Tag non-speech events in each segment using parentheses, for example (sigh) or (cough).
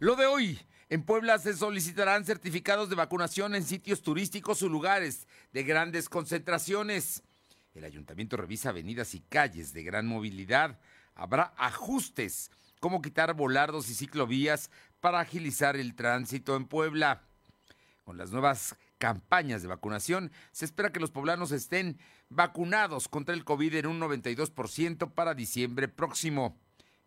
Lo de hoy. En Puebla se solicitarán certificados de vacunación en sitios turísticos o lugares de grandes concentraciones. El ayuntamiento revisa avenidas y calles de gran movilidad. Habrá ajustes, como quitar volardos y ciclovías para agilizar el tránsito en Puebla. Con las nuevas campañas de vacunación, se espera que los poblanos estén vacunados contra el COVID en un 92% para diciembre próximo.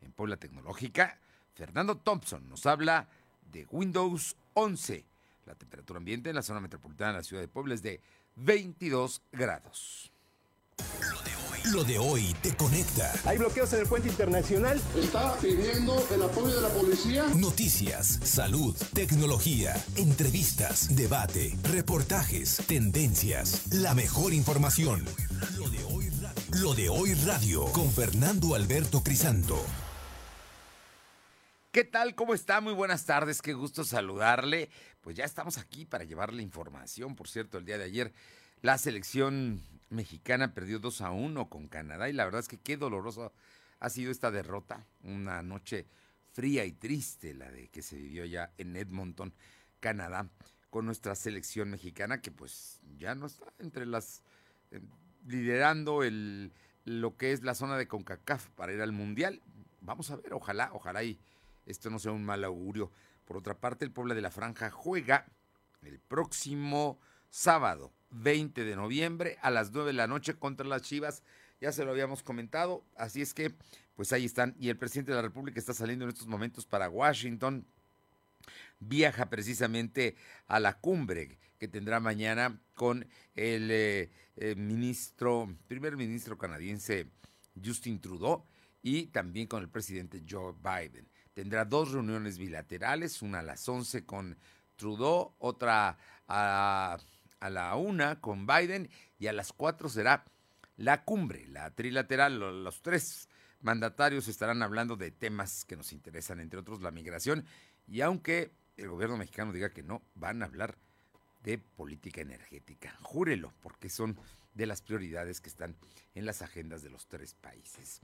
En Puebla Tecnológica, Fernando Thompson nos habla de Windows 11. La temperatura ambiente en la zona metropolitana de la ciudad de Puebla es de 22 grados. Lo de hoy te conecta. Hay bloqueos en el puente internacional. Está pidiendo el apoyo de la policía. Noticias, salud, tecnología, entrevistas, debate, reportajes, tendencias, la mejor información. Lo de hoy radio, Lo de hoy radio con Fernando Alberto Crisanto. ¿Qué tal? ¿Cómo está? Muy buenas tardes, qué gusto saludarle. Pues ya estamos aquí para llevarle información. Por cierto, el día de ayer la selección mexicana perdió 2 a 1 con Canadá y la verdad es que qué doloroso ha sido esta derrota. Una noche fría y triste la de que se vivió ya en Edmonton, Canadá, con nuestra selección mexicana que pues ya no está entre las eh, liderando el lo que es la zona de CONCACAF para ir al Mundial. Vamos a ver, ojalá, ojalá y esto no sea un mal augurio. Por otra parte, el Puebla de la Franja juega el próximo sábado 20 de noviembre a las 9 de la noche contra las Chivas. Ya se lo habíamos comentado, así es que pues ahí están. Y el presidente de la República está saliendo en estos momentos para Washington. Viaja precisamente a la cumbre que tendrá mañana con el eh, eh, ministro, primer ministro canadiense Justin Trudeau y también con el presidente Joe Biden tendrá dos reuniones bilaterales, una a las 11 con Trudeau, otra a, la una con Biden y a las 4 será la cumbre, la trilateral. Los tres mandatarios estarán hablando de temas que nos interesan, entre otros la migración, y aunque el gobierno mexicano diga que no, van a hablar de política energética. Júrelo, porque son de las prioridades que están en las agendas de los tres países.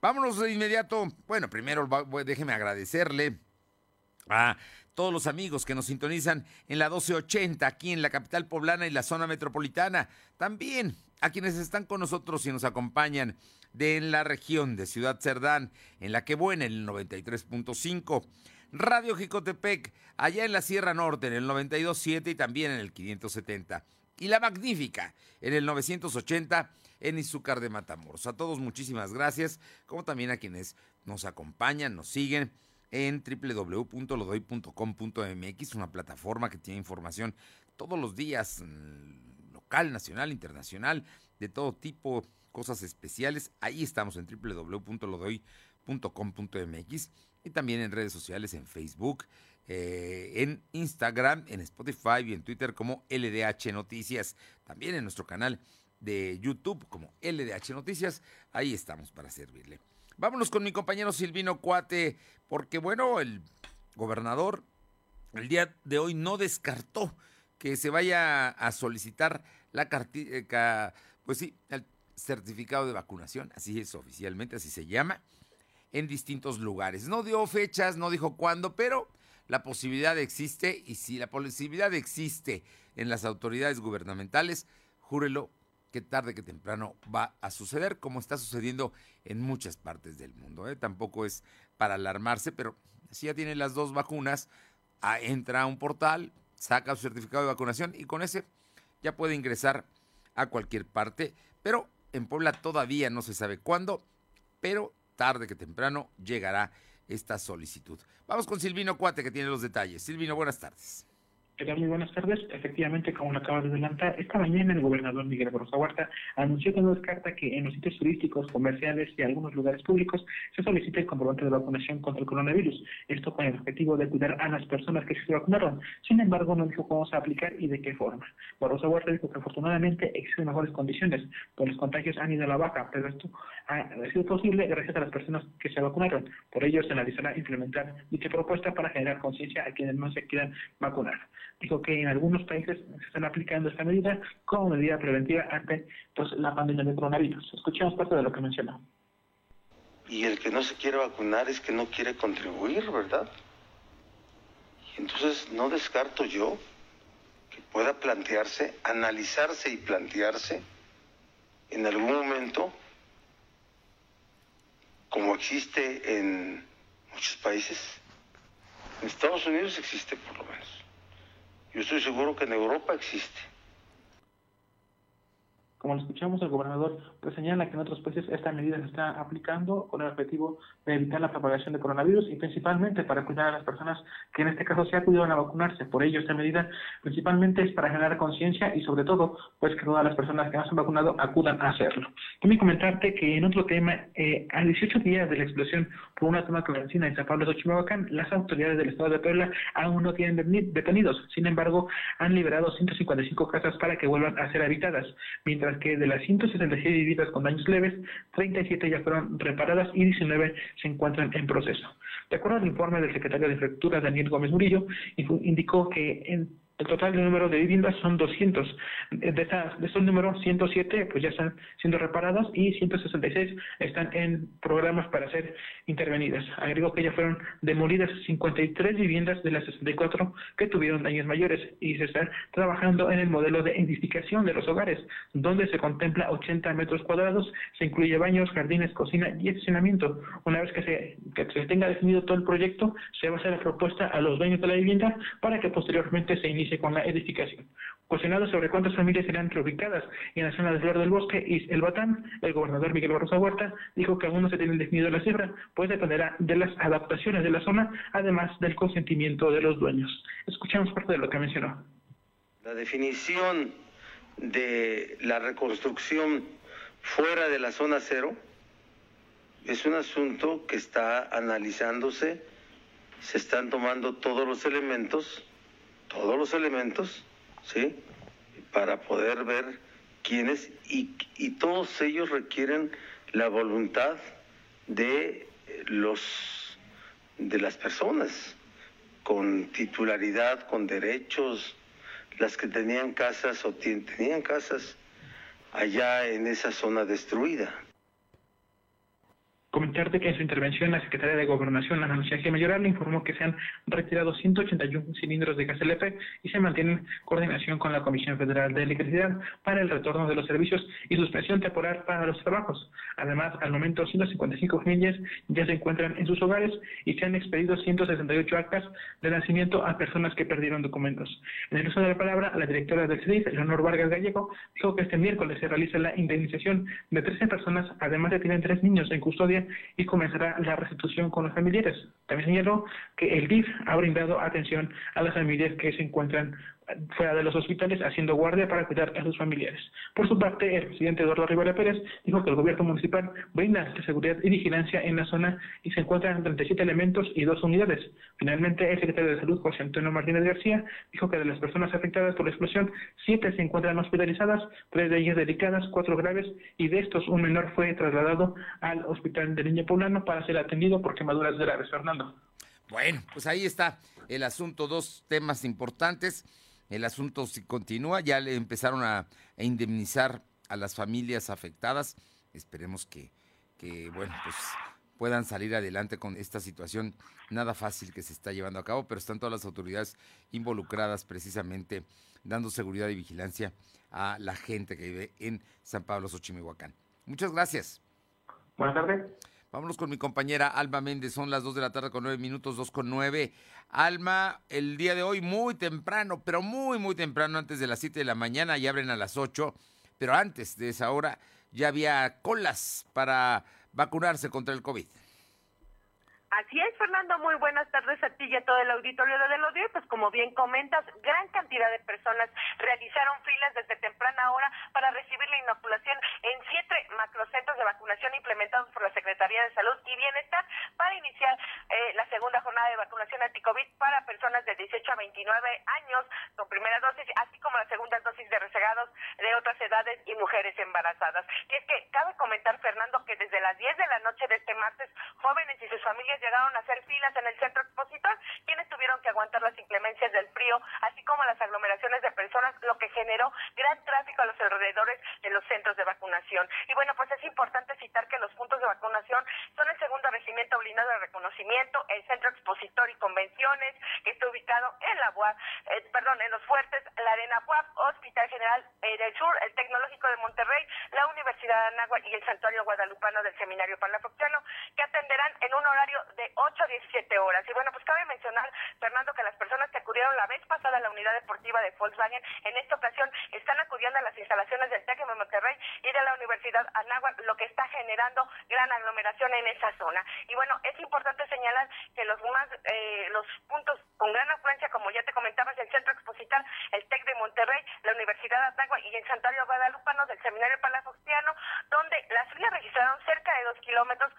Vámonos de inmediato. Bueno, primero déjeme agradecerle a todos los amigos que nos sintonizan en la 1280 aquí en la capital poblana y la zona metropolitana. También a quienes están con nosotros y nos acompañan de la región de Ciudad Cerdán, en la que buena el 93.5. Radio Jicotepec, allá en la Sierra Norte, en el 92.7 y también en el 570. Y la Magnífica, en el 980 en Izúcar de Matamoros. A todos muchísimas gracias, como también a quienes nos acompañan, nos siguen en www.lodoy.com.mx, una plataforma que tiene información todos los días, mm, local, nacional, internacional, de todo tipo, cosas especiales. Ahí estamos en www.lodoy.com.mx y también en redes sociales, en Facebook, eh, en Instagram, en Spotify y en Twitter como LDH Noticias. También en nuestro canal de YouTube como LDH Noticias. Ahí estamos para servirle. Vámonos con mi compañero Silvino Cuate, porque bueno, el gobernador el día de hoy no descartó que se vaya a solicitar la cartilla, pues sí, el certificado de vacunación, así es oficialmente, así se llama, en distintos lugares. No dio fechas, no dijo cuándo, pero la posibilidad existe y si la posibilidad existe en las autoridades gubernamentales, júrelo que tarde que temprano va a suceder, como está sucediendo en muchas partes del mundo. ¿eh? Tampoco es para alarmarse, pero si ya tiene las dos vacunas, ah, entra a un portal, saca su certificado de vacunación y con ese ya puede ingresar a cualquier parte. Pero en Puebla todavía no se sabe cuándo, pero tarde que temprano llegará esta solicitud. Vamos con Silvino Cuate que tiene los detalles. Silvino, buenas tardes. ¿Qué Muy buenas tardes. Efectivamente, como lo acabas de adelantar, esta mañana el gobernador Miguel Barroso Huerta anunció que no descarta que en los sitios turísticos, comerciales y algunos lugares públicos se solicite el comprobante de vacunación contra el coronavirus. Esto con el objetivo de cuidar a las personas que se vacunaron. Sin embargo, no dijo cómo se va a aplicar y de qué forma. Barroso Huerta dijo que afortunadamente existen mejores condiciones, pues los contagios han ido a la baja, pero esto ha sido posible gracias a las personas que se vacunaron. Por ello, se analizará implementar dicha propuesta para generar conciencia a quienes no se quieran vacunar dijo que en algunos países se están aplicando esta medida como medida preventiva ante pues, la pandemia del coronavirus. Escuchemos parte de lo que mencionó. Y el que no se quiere vacunar es que no quiere contribuir, ¿verdad? Entonces, no descarto yo que pueda plantearse, analizarse y plantearse en algún momento, como existe en muchos países, en Estados Unidos existe por lo menos. Yo estoy seguro que en Europa existe. Como lo escuchamos, el gobernador pues, señala que en otros países esta medida se está aplicando con el objetivo de evitar la propagación de coronavirus y principalmente para cuidar a las personas que en este caso se acudieron a vacunarse. Por ello, esta medida principalmente es para generar conciencia y sobre todo, pues que todas las personas que no se han vacunado acudan a hacerlo. Quiero comentarte que en otro tema, eh, a 18 días de la explosión por una toma clandestina en San Pablo de Xochimalhuacán, las autoridades del estado de Puebla aún no tienen detenidos. Sin embargo, han liberado 155 casas para que vuelvan a ser habitadas, mientras que de las 166 con daños leves, 37 ya fueron reparadas y 19 se encuentran en proceso. De acuerdo al informe del secretario de Infraestructura, Daniel Gómez Murillo, indicó que en el total de número de viviendas son 200. De, estas, de números, 107 pues ya están siendo reparadas y 166 están en programas para ser intervenidas. Agregó que ya fueron demolidas 53 viviendas de las 64 que tuvieron daños mayores y se está trabajando en el modelo de edificación de los hogares, donde se contempla 80 metros cuadrados, se incluye baños, jardines, cocina y estacionamiento. Una vez que se, que se tenga definido todo el proyecto, se va a hacer la propuesta a los dueños de la vivienda para que posteriormente se inicie con la edificación. Cuestionado sobre cuántas familias serán reubicadas en la zona de Flor del Bosque y El Batán, el gobernador Miguel Barroso Huerta dijo que aún no se tiene definido la cifra, pues dependerá de las adaptaciones de la zona, además del consentimiento de los dueños. Escuchamos parte de lo que mencionó. La definición de la reconstrucción fuera de la zona cero es un asunto que está analizándose, se están tomando todos los elementos todos los elementos, ¿sí? Para poder ver quiénes, y, todos ellos requieren la voluntad de los de las personas con titularidad, con derechos, las que tenían casas o tenían casas allá en esa zona destruida. Comentarte que en su intervención la Secretaría de Gobernación, Ana Lucía Mayoral, informó que se han retirado 181 cilindros de gas LP y se mantiene en coordinación con la Comisión Federal de Electricidad para el retorno de los servicios y suspensión temporal para los trabajos. Además, al momento 155 familias ya se encuentran en sus hogares y se han expedido 168 actas de nacimiento a personas que perdieron documentos. En el uso de la palabra, la directora del CEDIF, Leonor Vargas Gallego, dijo que este miércoles se realiza la indemnización de 13 personas, además de tienen tres niños en custodia y comenzará la restitución con los familiares. También señaló que el DIF ha brindado atención a las familias que se encuentran fuera de los hospitales haciendo guardia para cuidar a sus familiares. Por su parte, el presidente Eduardo Rivera Pérez dijo que el gobierno municipal brinda seguridad y vigilancia en la zona y se encuentran 37 elementos y dos unidades. Finalmente, el secretario de Salud, José Antonio Martínez García, dijo que de las personas afectadas por la explosión, siete se encuentran hospitalizadas, tres de ellas delicadas, cuatro graves, y de estos un menor fue trasladado al hospital de Niño Poblano para ser atendido por quemaduras graves. Fernando. Bueno, pues ahí está el asunto, dos temas importantes el asunto si continúa, ya le empezaron a, indemnizar a las familias afectadas. Esperemos que, que, bueno, pues puedan salir adelante con esta situación nada fácil que se está llevando a cabo, pero están todas las autoridades involucradas precisamente dando seguridad y vigilancia a la gente que vive en San Pablo, Xochimihuacán. Muchas gracias. Buenas tardes. Vámonos con mi compañera Alma Méndez. Son las 2 de la tarde con 9 minutos, 2 con 9. Alma, el día de hoy muy temprano, pero muy, muy temprano, antes de las 7 de la mañana, ya abren a las 8, pero antes de esa hora ya había colas para vacunarse contra el COVID. Así es, Fernando, muy buenas tardes a ti y a todo el auditorio de Delodio. Pues como bien comentas, gran cantidad de personas realizaron filas desde temprana hora para recibir la inoculación en siete macrocentros de vacunación implementados por la Secretaría de Salud y Bienestar para iniciar eh, la segunda jornada de vacunación anti-COVID para personas de 18 a 29 años con primera dosis, así como la segunda dosis de rezagados de otras edades y mujeres embarazadas. Y es que cabe comentar, Fernando, que desde las 10 de la noche de este martes, jóvenes y sus familias llegaron a hacer filas en el centro expositor, quienes tuvieron que aguantar las inclemencias del frío, así como las aglomeraciones de personas, lo que generó gran tráfico a los alrededores de los centros de vacunación. Y bueno, pues es importante citar que los puntos de vacunación son el segundo regimiento blindado de reconocimiento, el centro expositor y convenciones, que está ubicado Poblano, en la UAP, eh, perdón, en los fuertes, la Arena UAP, Hospital General eh, del Sur, el Tecnológico de Monterrey, la Universidad de Anáhuac y el Santuario Guadalupano del Seminario Palafoxiano, que atenderán en un horario de 8 a 17 horas. Y bueno, pues cabe mencionar, Fernando, que las personas que acudieron la vez pasada a la unidad deportiva de Volkswagen, en esta ocasión están acudiendo a las instalaciones del TEC de Monterrey y de la Universidad Anáhuac, lo que está generando gran aglomeración en esa zona. Y bueno, es importante señalar que los más eh, los puntos con gran afluencia, como ya te comentabas, el Centro Exposital, el TEC de Monterrey, la Universidad de Anáhuac y el Santuario Guadalupano del Seminario Palafoxiano, donde las filas registraron cerca de dos kilómetros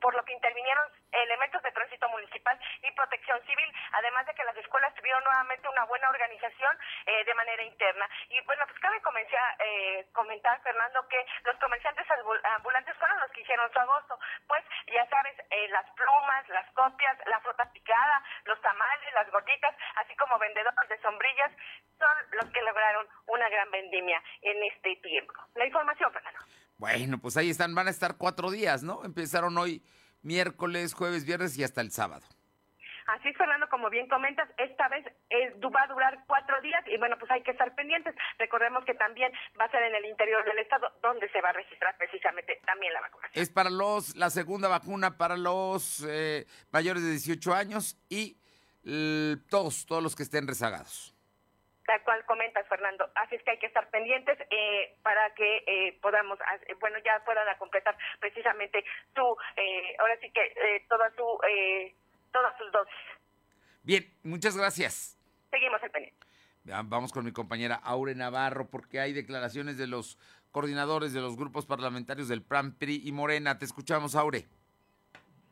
por lo que intervinieron elementos de tránsito municipal y protección civil, además de que las escuelas tuvieron nuevamente una buena organización eh, de manera interna. Y bueno, pues cabe comenzar, eh, comentar, Fernando, que los comerciantes ambulantes fueron los que hicieron su agosto, pues ya sabes, eh, las plumas, las copias, la fruta picada, los tamales, las gorditas, así como vendedores de sombrillas, son los que lograron una gran vendimia en este tiempo. La información, Fernando. Bueno, pues ahí están, van a estar cuatro días, ¿no? Empezaron hoy miércoles, jueves, viernes y hasta el sábado. Así es, Fernando, como bien comentas, esta vez va a durar cuatro días y bueno, pues hay que estar pendientes. Recordemos que también va a ser en el interior del estado donde se va a registrar precisamente también la vacunación. Es para los, la segunda vacuna para los eh, mayores de 18 años y todos, todos los que estén rezagados tal cual comentas, Fernando. Así es que hay que estar pendientes eh, para que eh, podamos, bueno, ya puedan completar precisamente su, eh, ahora sí que toda su, todas sus dosis. Bien, muchas gracias. Seguimos el pendiente. Vamos con mi compañera Aure Navarro porque hay declaraciones de los coordinadores de los grupos parlamentarios del PRAN, PRI y Morena. Te escuchamos, Aure.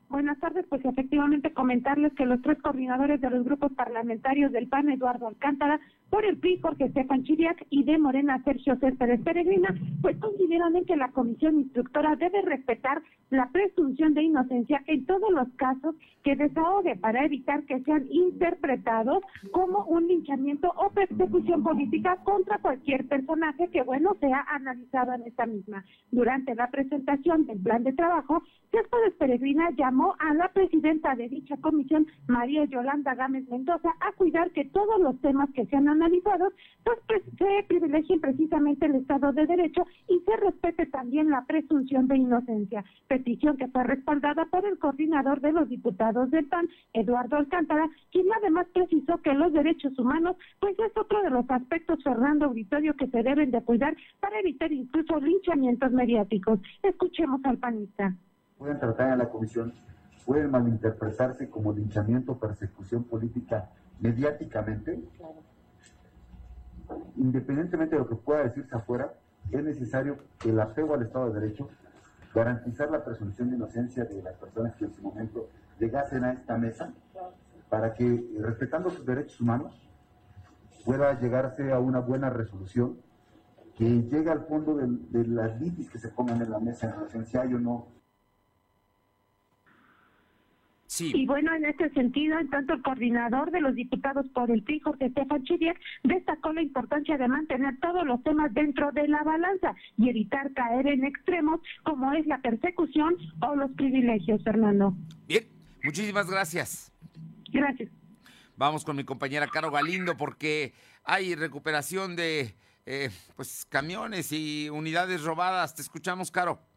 Buenas tardes, pues efectivamente comentarles que los tres coordinadores de los grupos parlamentarios del PAN, Eduardo Alcántara, por el PRI, Jorge Estefan Chiriac y de Morena, Sergio Céspedes Peregrina, pues consideran en que la comisión instructora debe respetar la presunción de inocencia en todos los casos que desahogue para evitar que sean interpretados como un linchamiento o persecución política contra cualquier personaje que, bueno, sea analizado en esta misma. Durante la presentación del plan de trabajo, Céspedes Peregrina llamó a la presidenta de dicha comisión, María Yolanda Gámez Mendoza, a cuidar que todos los temas que sean analizados, pues, pues, se privilegien precisamente el Estado de Derecho y se respete también la presunción de inocencia, petición que fue respaldada por el coordinador de los diputados del PAN, Eduardo Alcántara, quien además precisó que los derechos humanos, pues es otro de los aspectos, Fernando Auditorio, que se deben de cuidar para evitar incluso linchamientos mediáticos. Escuchemos al panista. Pueden tratar en la comisión, pueden malinterpretarse como linchamiento o persecución política mediáticamente. Claro independientemente de lo que pueda decirse afuera, es necesario el apego al Estado de Derecho, garantizar la presunción de inocencia de las personas que en su momento llegasen a esta mesa, para que, respetando sus derechos humanos, pueda llegarse a una buena resolución que llegue al fondo de, las litis que se pongan en la mesa en relación si hay o no Y bueno, en este sentido, en tanto el coordinador de los diputados por el PRI, Jorge Estefan Chiriac, destacó la importancia de mantener todos los temas dentro de la balanza y evitar caer en extremos como es la persecución o los privilegios, Fernando. Bien, muchísimas gracias. Gracias. Vamos con mi compañera Caro Galindo porque hay recuperación de eh, pues camiones y unidades robadas. Te escuchamos, Caro.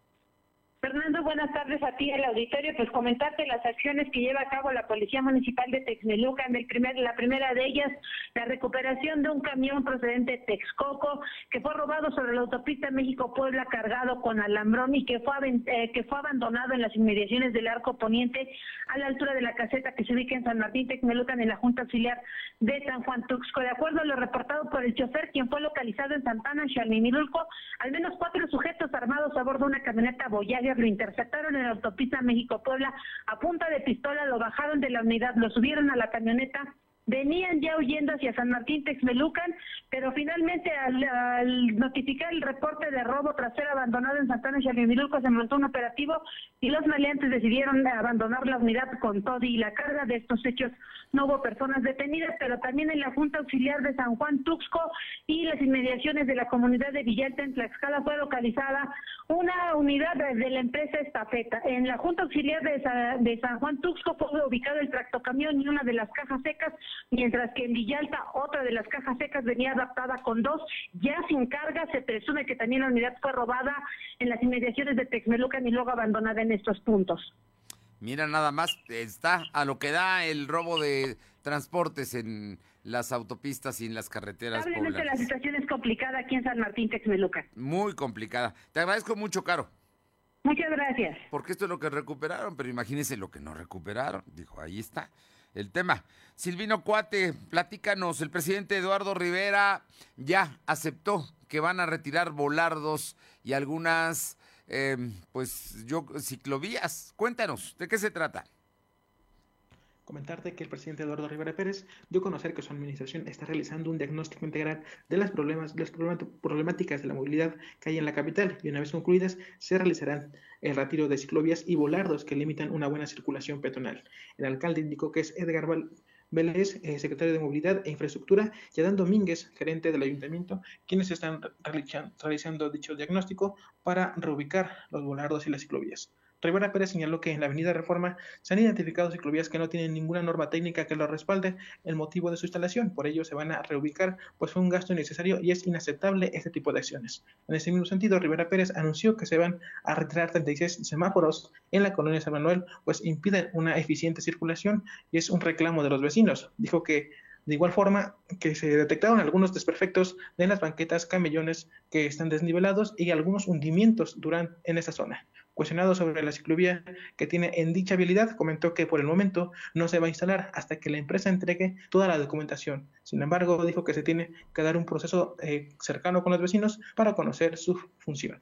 Buenas tardes a ti, el auditorio. Pues comentarte las acciones que lleva a cabo la Policía Municipal de Texmelucan. El primer, la primera de ellas, la recuperación de un camión procedente de Texcoco que fue robado sobre la autopista México-Puebla cargado con alambrón y que fue, eh, que fue abandonado en las inmediaciones del Arco Poniente a la altura de la caseta que se ubica en San Martín Texmelucan en la Junta Auxiliar de San Juan Tuxco. De acuerdo a lo reportado por el chofer, quien fue localizado en Santana, Xalminilulco, al menos cuatro sujetos armados a bordo de una camioneta Voyager lo interceptaron en la autopista México-Puebla. A punta de pistola, lo bajaron de la unidad, lo subieron a la camioneta venían ya huyendo hacia San Martín Texmelucan, pero finalmente al, notificar el reporte de robo tras ser abandonado en Santana y se montó un operativo y los maleantes decidieron abandonar la unidad con todo y la carga de estos hechos. No hubo personas detenidas, pero también en la Junta Auxiliar de San Juan Tuxco y las inmediaciones de la comunidad de Villalta en Tlaxcala fue localizada una unidad de la empresa Estafeta. En la Junta Auxiliar de, de San Juan Tuxco fue ubicado el tractocamión y una de las cajas secas mientras que en Villalta otra de las cajas secas venía adaptada con dos, ya sin carga, se presume que también la unidad fue robada en las inmediaciones de Texmelucan y luego abandonada en estos puntos. Mira, nada más está a lo que da el robo de transportes en las autopistas y en las carreteras. Probablemente la situación es complicada aquí en San Martín, Texmelucan. Muy complicada. Te agradezco mucho, Caro. Muchas gracias. Porque esto es lo que recuperaron, pero imagínense lo que no recuperaron. Dijo, ahí está el tema. Silvino Cuate, platícanos, el presidente Eduardo Rivera ya aceptó que van a retirar volardos y algunas eh, pues yo, ciclovías. Cuéntanos, ¿de qué se trata? Comentarte que el presidente Eduardo Rivera Pérez dio a conocer que su administración está realizando un diagnóstico integral de las, problemas, las problemáticas de la movilidad que hay en la capital y una vez concluidas se realizarán el retiro de ciclovías y volardos que limitan una buena circulación peatonal. El alcalde indicó que es Edgar Val Vélez, eh, secretario de Movilidad e Infraestructura, y Adán Domínguez, gerente del ayuntamiento, quienes están realizando dicho diagnóstico para reubicar los volardos y las ciclovías. Rivera Pérez señaló que en la Avenida Reforma se han identificado ciclovías que no tienen ninguna norma técnica que lo respalde el motivo de su instalación, por ello se van a reubicar, pues fue un gasto innecesario y es inaceptable este tipo de acciones. En ese mismo sentido, Rivera Pérez anunció que se van a retirar 36 semáforos en la colonia San Manuel, pues impiden una eficiente circulación y es un reclamo de los vecinos. Dijo que de igual forma que se detectaron algunos desperfectos en las banquetas, camellones que están desnivelados y algunos hundimientos durante, en esa zona. Cuestionado sobre la ciclovía que tiene en dicha habilidad, comentó que por el momento no se va a instalar hasta que la empresa entregue toda la documentación. Sin embargo, dijo que se tiene que dar un proceso eh, cercano con los vecinos para conocer su función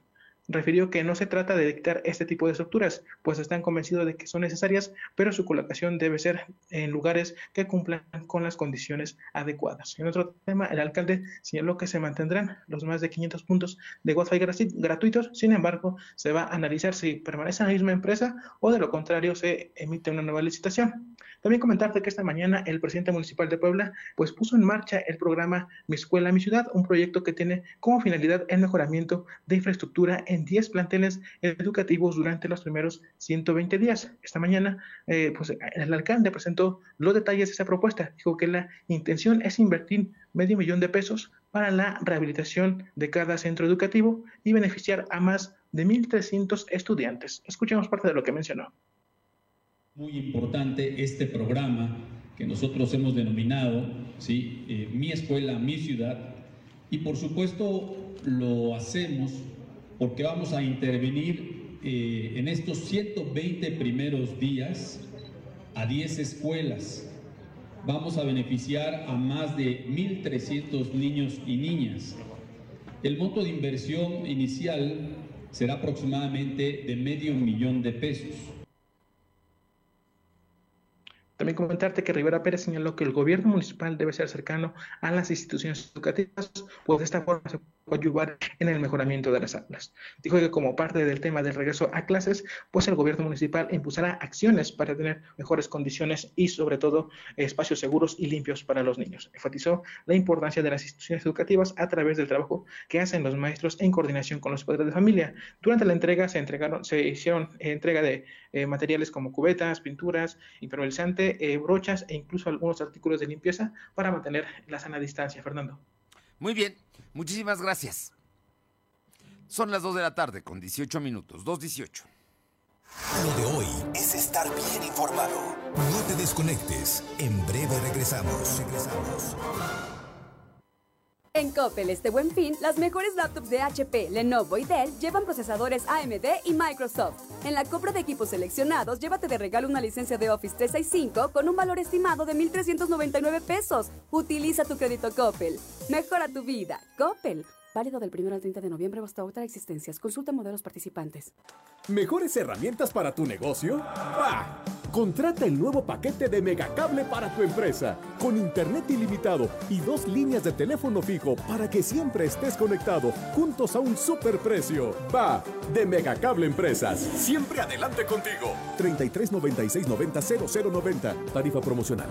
refirió que no se trata de dictar este tipo de estructuras, pues están convencidos de que son necesarias, pero su colocación debe ser en lugares que cumplan con las condiciones adecuadas. En otro tema, el alcalde señaló que se mantendrán los más de 500 puntos de Wi-Fi gratuitos, sin embargo, se va a analizar si permanece en la misma empresa o de lo contrario se emite una nueva licitación. También comentarte que esta mañana el presidente municipal de Puebla pues puso en marcha el programa Mi Escuela, Mi Ciudad, un proyecto que tiene como finalidad el mejoramiento de infraestructura en 10 planteles educativos durante los primeros 120 días. Esta mañana eh, pues el alcalde presentó los detalles de esa propuesta. Dijo que la intención es invertir medio millón de pesos para la rehabilitación de cada centro educativo y beneficiar a más de 1.300 estudiantes. Escuchemos parte de lo que mencionó muy importante este programa que nosotros hemos denominado ¿sí? Eh, Mi Escuela, Mi Ciudad. Y por supuesto lo hacemos porque vamos a intervenir eh, en estos 120 primeros días a 10 escuelas. Vamos a beneficiar a más de 1.300 niños y niñas. El monto de inversión inicial será aproximadamente de medio millón de pesos. También comentarte que Rivera Pérez señaló que el gobierno municipal debe ser cercano a las instituciones educativas, pues de esta forma se ayudar en el mejoramiento de las aulas. Dijo que como parte del tema del regreso a clases, pues el gobierno municipal impulsará acciones para tener mejores condiciones y sobre todo espacios seguros y limpios para los niños. Enfatizó la importancia de las instituciones educativas a través del trabajo que hacen los maestros en coordinación con los padres de familia. Durante la entrega se entregaron, se hicieron entrega de eh, materiales como cubetas, pinturas, impermeabilizante, eh, brochas e incluso algunos artículos de limpieza para mantener la sana distancia. Fernando. Muy bien, muchísimas gracias. Son las 2 de la tarde con 18 minutos, 2.18. Lo de hoy es estar bien informado. No te desconectes. En breve regresamos. Regresamos. En Coppel este buen fin, las mejores laptops de HP, Lenovo y Dell llevan procesadores AMD y Microsoft. En la compra de equipos seleccionados, llévate de regalo una licencia de Office 365 con un valor estimado de 1.399 pesos. Utiliza tu crédito Coppel. Mejora tu vida. Coppel. Válido del 1 al 30 de noviembre hasta otra existencias. Consulta modelos participantes. ¿Mejores herramientas para tu negocio? ¡Bah! Contrata el nuevo paquete de Megacable para tu empresa, con internet ilimitado y dos líneas de teléfono fijo para que siempre estés conectado, juntos a un superprecio. Va, de Megacable Empresas. Siempre adelante contigo. 33 96 90 0090. Tarifa promocional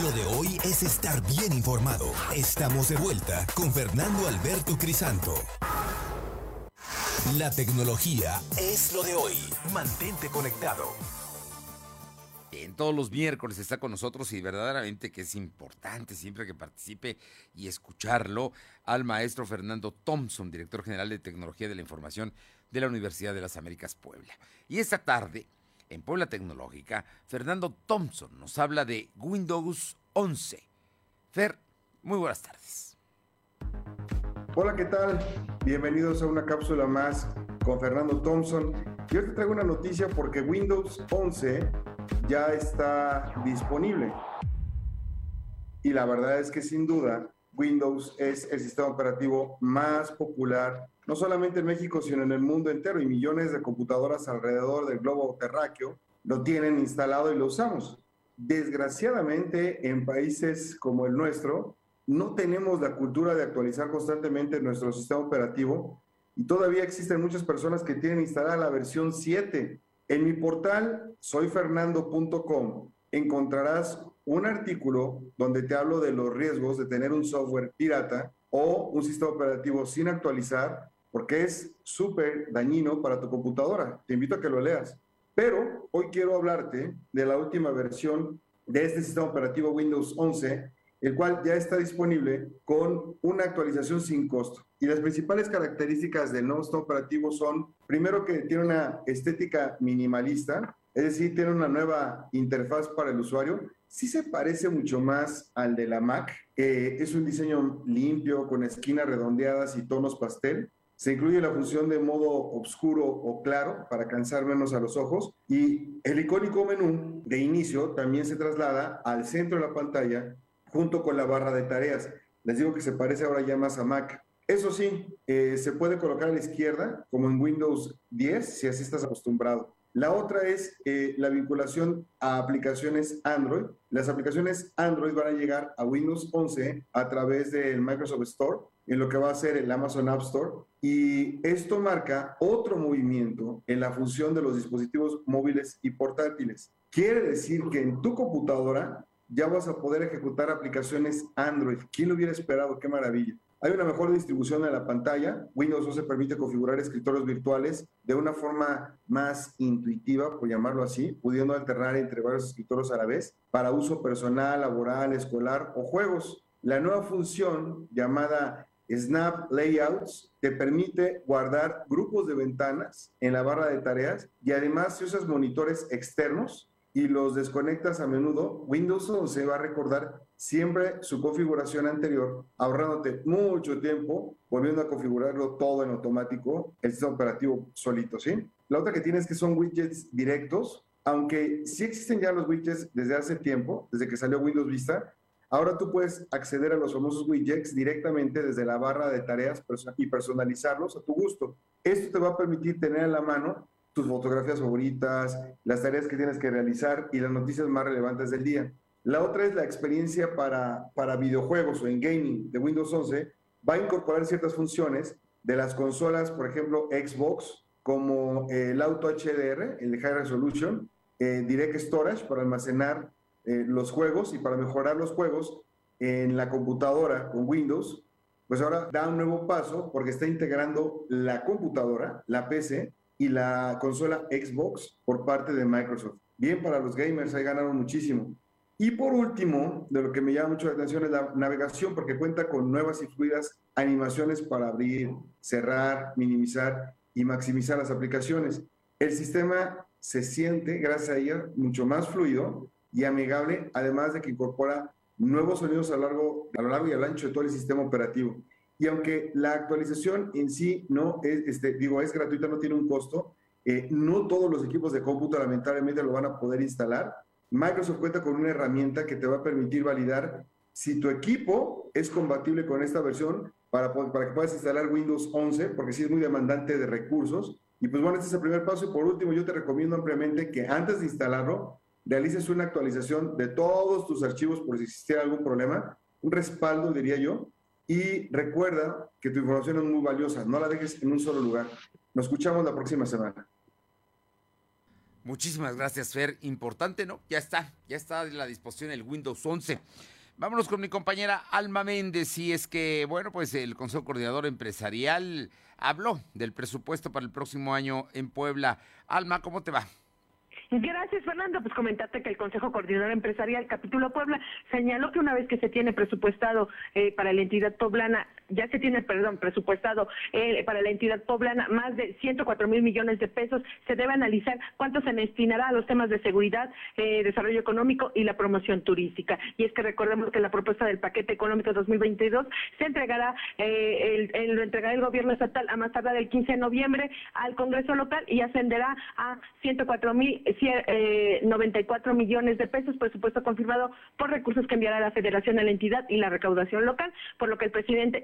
Lo de hoy es estar bien informado. Estamos de vuelta con Fernando Alberto Crisanto. La tecnología es lo de hoy. Mantente conectado. En todos los miércoles está con nosotros y verdaderamente que es importante siempre que participe y escucharlo al maestro Fernando Thompson, director general de Tecnología de la Información de la Universidad de las Américas Puebla. Y esta tarde, en Puebla Tecnológica, Fernando Thompson nos habla de Windows 11. Fer, muy buenas tardes. Hola, ¿qué tal? Bienvenidos a una cápsula más con Fernando Thompson. Y hoy te traigo una noticia porque Windows 11 ya está disponible. Y la verdad es que sin duda Windows es el sistema operativo más popular, no solamente en México, sino en el mundo entero. Y millones de computadoras alrededor del globo terráqueo lo tienen instalado y lo usamos. Desgraciadamente, en países como el nuestro, no tenemos la cultura de actualizar constantemente nuestro sistema operativo y todavía existen muchas personas que tienen instalada la versión 7 en mi portal soyfernando.com encontrarás un artículo donde te hablo de los riesgos de tener un software pirata o un sistema operativo sin actualizar, porque es súper dañino para tu computadora. Te invito a que lo leas. Pero hoy quiero hablarte de la última versión de este sistema operativo Windows 11, el cual ya está disponible con una actualización sin costo. Y las principales características del nuevo sistema operativo son, primero que tiene una estética minimalista, es decir, tiene una nueva interfaz para el usuario. Sí se parece mucho más al de la Mac. Eh, es un diseño limpio, con esquinas redondeadas y tonos pastel. Se incluye la función de modo oscuro o claro para cansar menos a los ojos. Y el icónico menú de inicio también se traslada al centro de la pantalla junto con la barra de tareas. Les digo que se parece ahora ya más a Mac. Eso sí, eh, se puede colocar a la izquierda, como en Windows 10, si así estás acostumbrado. La otra es eh, la vinculación a aplicaciones Android. Las aplicaciones Android van a llegar a Windows 11 a través del Microsoft Store, en lo que va a ser el Amazon App Store. Y esto marca otro movimiento en la función de los dispositivos móviles y portátiles. Quiere decir que en tu computadora ya vas a poder ejecutar aplicaciones Android. ¿Quién lo hubiera esperado? ¡Qué maravilla! Hay una mejor distribución de la pantalla. Windows 11 permite configurar escritorios virtuales de una forma más intuitiva, por llamarlo así, pudiendo alternar entre varios escritorios a la vez para uso personal, laboral, escolar o juegos. La nueva función llamada Snap Layouts te permite guardar grupos de ventanas en la barra de tareas y además si usas monitores externos y los desconectas a menudo, Windows 11 va a recordar siempre su configuración anterior, ahorrándote mucho tiempo, volviendo a configurarlo todo en automático, el sistema operativo solito, ¿sí? La otra que tienes que son widgets directos, aunque sí existen ya los widgets desde hace tiempo, desde que salió Windows Vista, ahora tú puedes acceder a los famosos widgets directamente desde la barra de tareas y personalizarlos a tu gusto. Esto te va a permitir tener a la mano tus fotografías favoritas, las tareas que tienes que realizar y las noticias más relevantes del día. La otra es la experiencia para, para videojuegos o en gaming de Windows 11. Va a incorporar ciertas funciones de las consolas, por ejemplo, Xbox, como el Auto HDR, el High Resolution, eh, Direct Storage para almacenar eh, los juegos y para mejorar los juegos en la computadora con Windows. Pues ahora da un nuevo paso porque está integrando la computadora, la PC, y la consola Xbox por parte de Microsoft. Bien para los gamers, ahí ganaron muchísimo. Y por último, de lo que me llama mucho la atención es la navegación, porque cuenta con nuevas y fluidas animaciones para abrir, cerrar, minimizar y maximizar las aplicaciones. El sistema se siente, gracias a ella, mucho más fluido y amigable, además de que incorpora nuevos sonidos a lo largo, y al ancho de todo el sistema operativo. Y aunque la actualización en sí no es, este, digo, es gratuita, no tiene un costo, eh, no todos los equipos de cómputo lamentablemente lo van a poder instalar, Microsoft cuenta con una herramienta que te va a permitir validar si tu equipo es compatible con esta versión para, para que puedas instalar Windows 11, porque sí es muy demandante de recursos. Y pues bueno, este es el primer paso. Y por último, yo te recomiendo ampliamente que antes de instalarlo, realices una actualización de todos tus archivos por si existiera algún problema, un respaldo, diría yo. Y recuerda que tu información es muy valiosa, no la dejes en un solo lugar. Nos escuchamos la próxima semana. Muchísimas gracias, Fer. Importante, ¿no? Ya está, ya está a la disposición el Windows 11. Vámonos con mi compañera Alma Méndez. Y es que, bueno, pues el Consejo Coordinador Empresarial habló del presupuesto para el próximo año en Puebla. Alma, ¿cómo te va? Gracias, Fernando. Pues comentarte que el Consejo Coordinador Empresarial Capítulo Puebla señaló que una vez que se tiene presupuestado eh, para la entidad poblana, ya se tiene, perdón, presupuestado eh, para la entidad poblana más de 104 mil millones de pesos, se debe analizar cuánto se destinará a los temas de seguridad, eh, desarrollo económico y la promoción turística. Y es que recordemos que la propuesta del paquete económico 2022 se entregará, el, el, lo entregará el gobierno estatal a más tardar el 15 de noviembre al Congreso local y ascenderá a 104 mil 94 millones de pesos, presupuesto confirmado por recursos que enviará la Federación a la entidad y la recaudación local, por lo que el presidente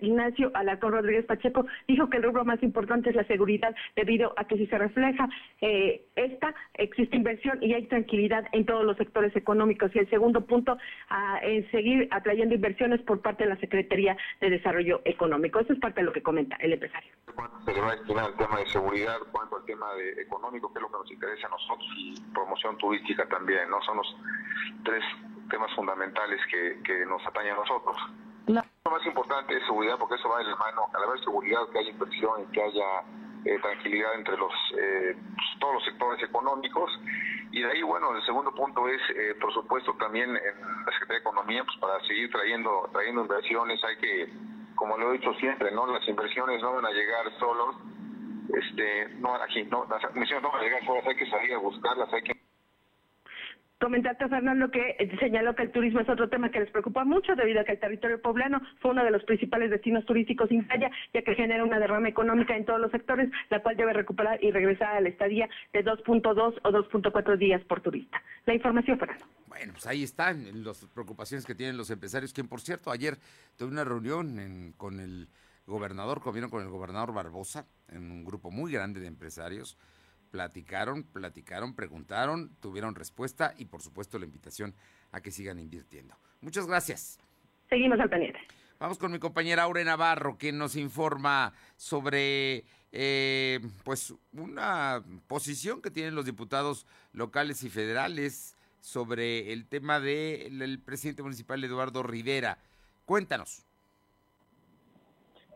Alarcón Rodríguez Pacheco dijo que el rubro más importante es la seguridad, debido a que si se refleja eh, esta, existe inversión y hay tranquilidad en todos los sectores económicos. Y el segundo punto, a, seguir atrayendo inversiones por parte de la Secretaría de Desarrollo Económico. Eso es parte de lo que comenta el empresario. ¿Cuánto se va a destinar al tema de seguridad? ¿Cuánto al tema económico? ¿Qué es lo que nos interesa a nosotros? Y promoción turística también, ¿no? Son los tres temas fundamentales que, que nos atañen a nosotros. Lo más importante es seguridad, porque eso va de la mano. Al haber seguridad, que haya inversión y que haya eh, tranquilidad entre los eh, todos los sectores económicos. Y de ahí, bueno, el segundo punto es, eh, por supuesto, también en la Secretaría de Economía, pues para seguir trayendo trayendo inversiones hay que, como lo he dicho siempre, no las inversiones no van a llegar solos este, no, aquí, no, las misiones no van a llegar solas, hay que salir a buscarlas, hay que Comentarte, Fernando, que señaló que el turismo es otro tema que les preocupa mucho debido a que el territorio poblano fue uno de los principales destinos turísticos sin falla, ya que genera una derrama económica en todos los sectores, la cual debe recuperar y regresar a la estadía de 2.2 o 2.4 días por turista. La información, Fernando. Bueno, pues ahí están las preocupaciones que tienen los empresarios, quien por cierto ayer tuve una reunión con el gobernador, comieron con el gobernador Barbosa, en un grupo muy grande de empresarios, platicaron, platicaron, preguntaron, tuvieron respuesta y por supuesto la invitación a que sigan invirtiendo. Muchas gracias. Seguimos al pendiente. Vamos con mi compañera Aure Navarro, que nos informa sobre eh, pues una posición que tienen los diputados locales y federales sobre el tema del presidente municipal Eduardo Rivera. Cuéntanos.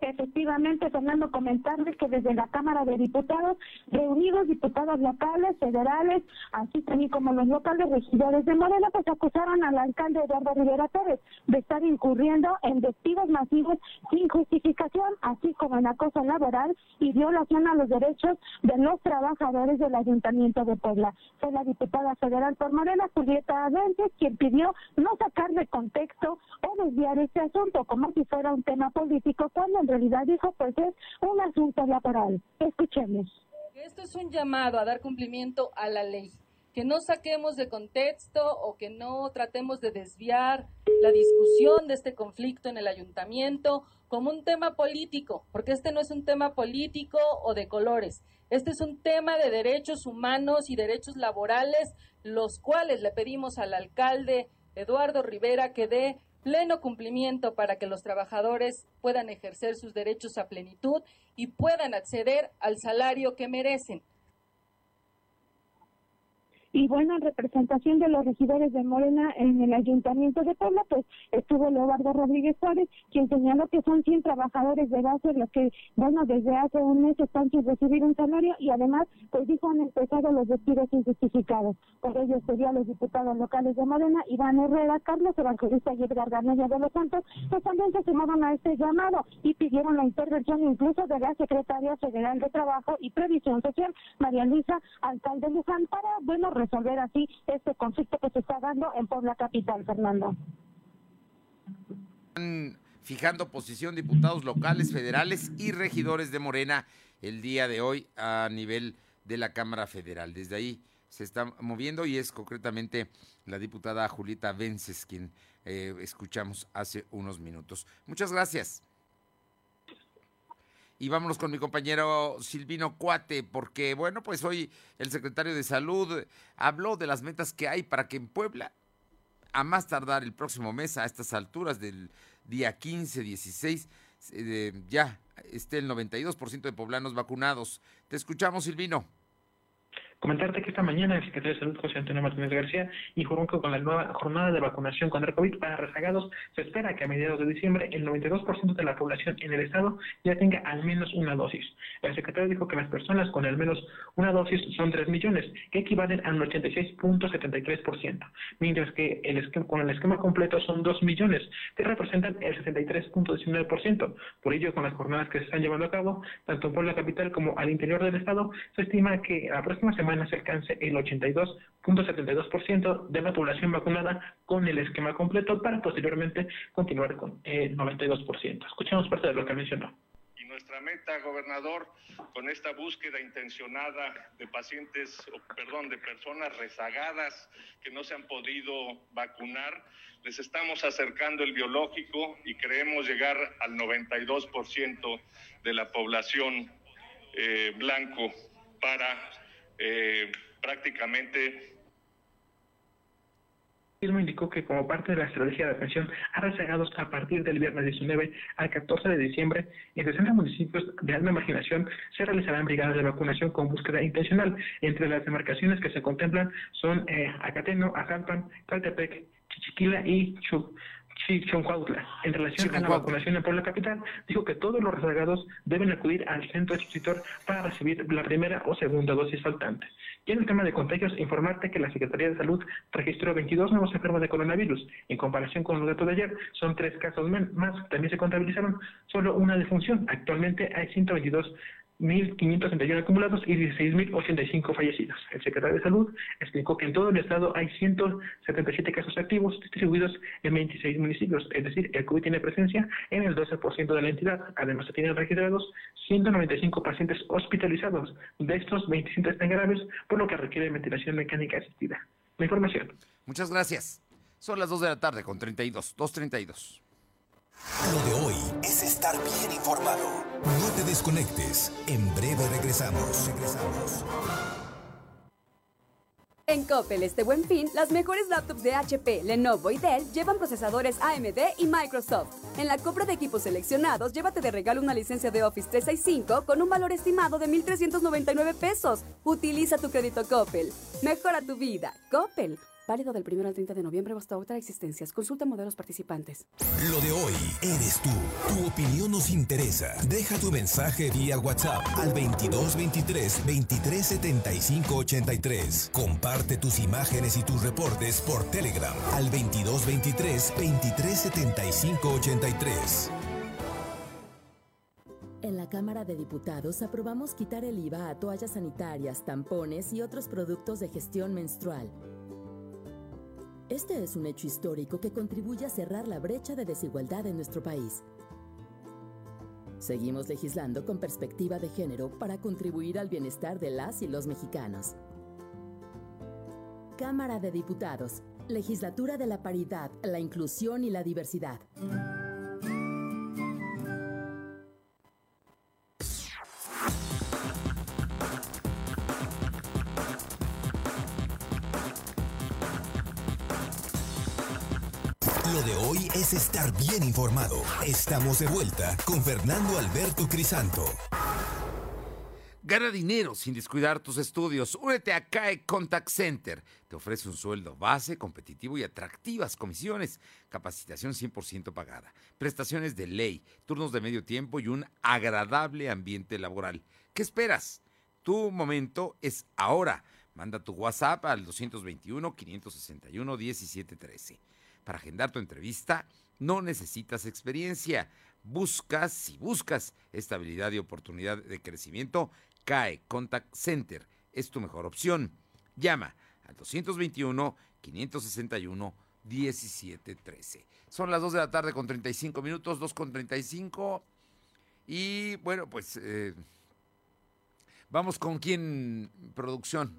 Efectivamente, Fernando, comentarles que desde la Cámara de Diputados, reunidos diputados locales, federales, así también como los locales regidores de Morena, pues acusaron al alcalde Eduardo Rivera Pérez de estar incurriendo en despidos masivos sin justificación, así como en acoso laboral y violación a los derechos de los trabajadores del Ayuntamiento de Puebla. Fue la diputada federal por Morena, Julieta Vélez, quien pidió no sacar de contexto o desviar este asunto como si fuera un tema político, cuando realidad dijo pues es un asunto laboral. Escuchemos. Esto es un llamado a dar cumplimiento a la ley, que no saquemos de contexto o que no tratemos de desviar la discusión de este conflicto en el ayuntamiento como un tema político, porque este no es un tema político o de colores, este es un tema de derechos humanos y derechos laborales, los cuales le pedimos al alcalde Eduardo Rivera que dé pleno cumplimiento para que los trabajadores puedan ejercer sus derechos a plenitud y puedan acceder al salario que merecen. Y bueno, en representación de los regidores de Morena en el Ayuntamiento de Puebla, pues estuvo Leobardo Rodríguez Suárez, quien señaló que son 100 trabajadores de base los que, bueno, desde hace un mes están sin recibir un salario y además, pues dijo, han empezado los despidos injustificados. Por ello serían los diputados locales de Morena, Iván Herrera, Carlos Evangelista y Edgar Garnella de los Santos, pues también se sumaron a este llamado y pidieron la intervención incluso de la Secretaria Federal de Trabajo y Previsión Social, María Luisa Alcalde Luján, para, bueno, resolver así este conflicto que se está dando en Puebla Capital, Fernando. Están fijando posición diputados locales, federales y regidores de Morena el día de hoy a nivel de la Cámara Federal. Desde ahí se está moviendo y es concretamente la diputada Julieta Vences quien eh, escuchamos hace unos minutos. Muchas gracias. Y vámonos con mi compañero Silvino Cuate, porque bueno, pues hoy el secretario de Salud habló de las metas que hay para que en Puebla, a más tardar el próximo mes, a estas alturas del día 15, 16, eh, ya esté el 92% de poblanos vacunados. Te escuchamos, Silvino. Comentarte que esta mañana el secretario de Salud, José Antonio Martínez García, informó que con la nueva jornada de vacunación contra el COVID para rezagados, se espera que a mediados de diciembre el 92% de la población en el estado ya tenga al menos una dosis. El secretario dijo que las personas con al menos una dosis son 3 millones, que equivalen al 86.73%, mientras que el esquema, con el esquema completo son 2 millones, que representan el 73.19%. Por ello, con las jornadas que se están llevando a cabo, tanto en Puebla Capital como al interior del estado, se estima que la próxima semana se alcance el 82.72% de la población vacunada con el esquema completo para posteriormente continuar con el 92%. Escuchemos parte de lo que mencionó. Y nuestra meta, gobernador, con esta búsqueda intencionada de pacientes, perdón, de personas rezagadas que no se han podido vacunar, les estamos acercando el biológico y creemos llegar al 92% de la población eh, blanco para eh, prácticamente mismo indicó que como parte de la estrategia de atención a rezagados a partir del viernes 19 al 14 de diciembre, en 60 municipios de alta marginación se realizarán brigadas de vacunación con búsqueda intencional. Entre las demarcaciones que se contemplan son eh, Acateno, Ajalpan, Caltepec, Chichiquila y Chuc. En relación a la vacunación en Puebla Capital, dijo que todos los rezagados deben acudir al centro expositor para recibir la primera o segunda dosis faltante. Y en el tema de contagios, informarte que la Secretaría de Salud registró 22 nuevos enfermos de coronavirus. En comparación con los datos de ayer, son tres casos más. También se contabilizaron solo una defunción. Actualmente hay 122 1.561 acumulados y 16.085 fallecidos. El secretario de Salud explicó que en todo el estado hay 177 casos activos distribuidos en 26 municipios, es decir, el COVID tiene presencia en el 12% de la entidad. Además, se tienen registrados 195 pacientes hospitalizados. De estos, 27 están graves, por lo que requiere ventilación mecánica asistida. La información. Muchas gracias. Son las 2 de la tarde con 32, 2.32. Lo de hoy es estar bien informado. No te desconectes. En breve regresamos. Regresamos. En Coppel este buen fin, las mejores laptops de HP, Lenovo y Dell llevan procesadores AMD y Microsoft. En la compra de equipos seleccionados, llévate de regalo una licencia de Office 365 con un valor estimado de 1.399 pesos. Utiliza tu crédito Coppel. Mejora tu vida. Coppel. Válido del 1 al 30 de noviembre hasta otra existencias. Consulta modelos participantes. Lo de hoy eres tú. Tu opinión nos interesa. Deja tu mensaje vía WhatsApp al 2223 2375 83. Comparte tus imágenes y tus reportes por Telegram al 2223 2375 83. En la Cámara de Diputados aprobamos quitar el IVA a toallas sanitarias, tampones y otros productos de gestión menstrual. Este es un hecho histórico que contribuye a cerrar la brecha de desigualdad en nuestro país. Seguimos legislando con perspectiva de género para contribuir al bienestar de las y los mexicanos. Cámara de Diputados, Legislatura de la Paridad, la Inclusión y la Diversidad. Lo de hoy es estar bien informado. Estamos de vuelta con Fernando Alberto Crisanto. Gana dinero sin descuidar tus estudios. Únete a CAE Contact Center. Te ofrece un sueldo base, competitivo y atractivas comisiones. Capacitación 100% pagada. Prestaciones de ley, turnos de medio tiempo y un agradable ambiente laboral. ¿Qué esperas? Tu momento es ahora. Manda tu WhatsApp al 221-561-1713. Para agendar tu entrevista no necesitas experiencia. Buscas, si buscas estabilidad y oportunidad de crecimiento, CAE Contact Center es tu mejor opción. Llama al 221-561-1713. Son las 2 de la tarde con 35 minutos, 2 con 35. Y bueno, pues eh, vamos con quién, producción.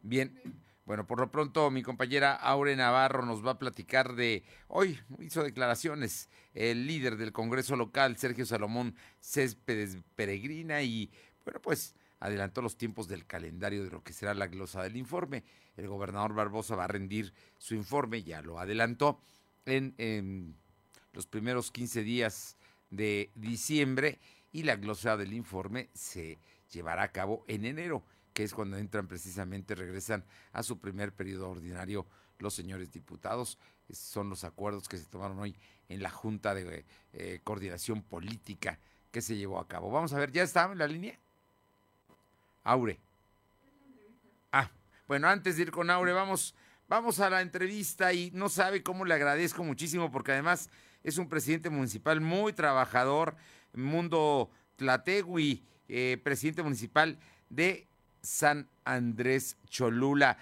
Bien, bueno, por lo pronto mi compañera Aure Navarro nos va a platicar de, hoy hizo declaraciones el líder del Congreso local, Sergio Salomón Céspedes Peregrina, y bueno, pues adelantó los tiempos del calendario de lo que será la glosa del informe. El gobernador Barbosa va a rendir su informe, ya lo adelantó, en, en los primeros 15 días de diciembre y la glosa del informe se llevará a cabo en enero, que es cuando entran precisamente, regresan a su primer periodo ordinario los señores diputados. son los acuerdos que se tomaron hoy en la Junta de eh, Coordinación Política que se llevó a cabo. Vamos a ver, ¿ya está en la línea? Aure. Ah, bueno, antes de ir con Aure, vamos, vamos a la entrevista y no sabe cómo le agradezco muchísimo porque además es un presidente municipal muy trabajador, Mundo Tlategui, eh, presidente municipal de San Andrés Cholula.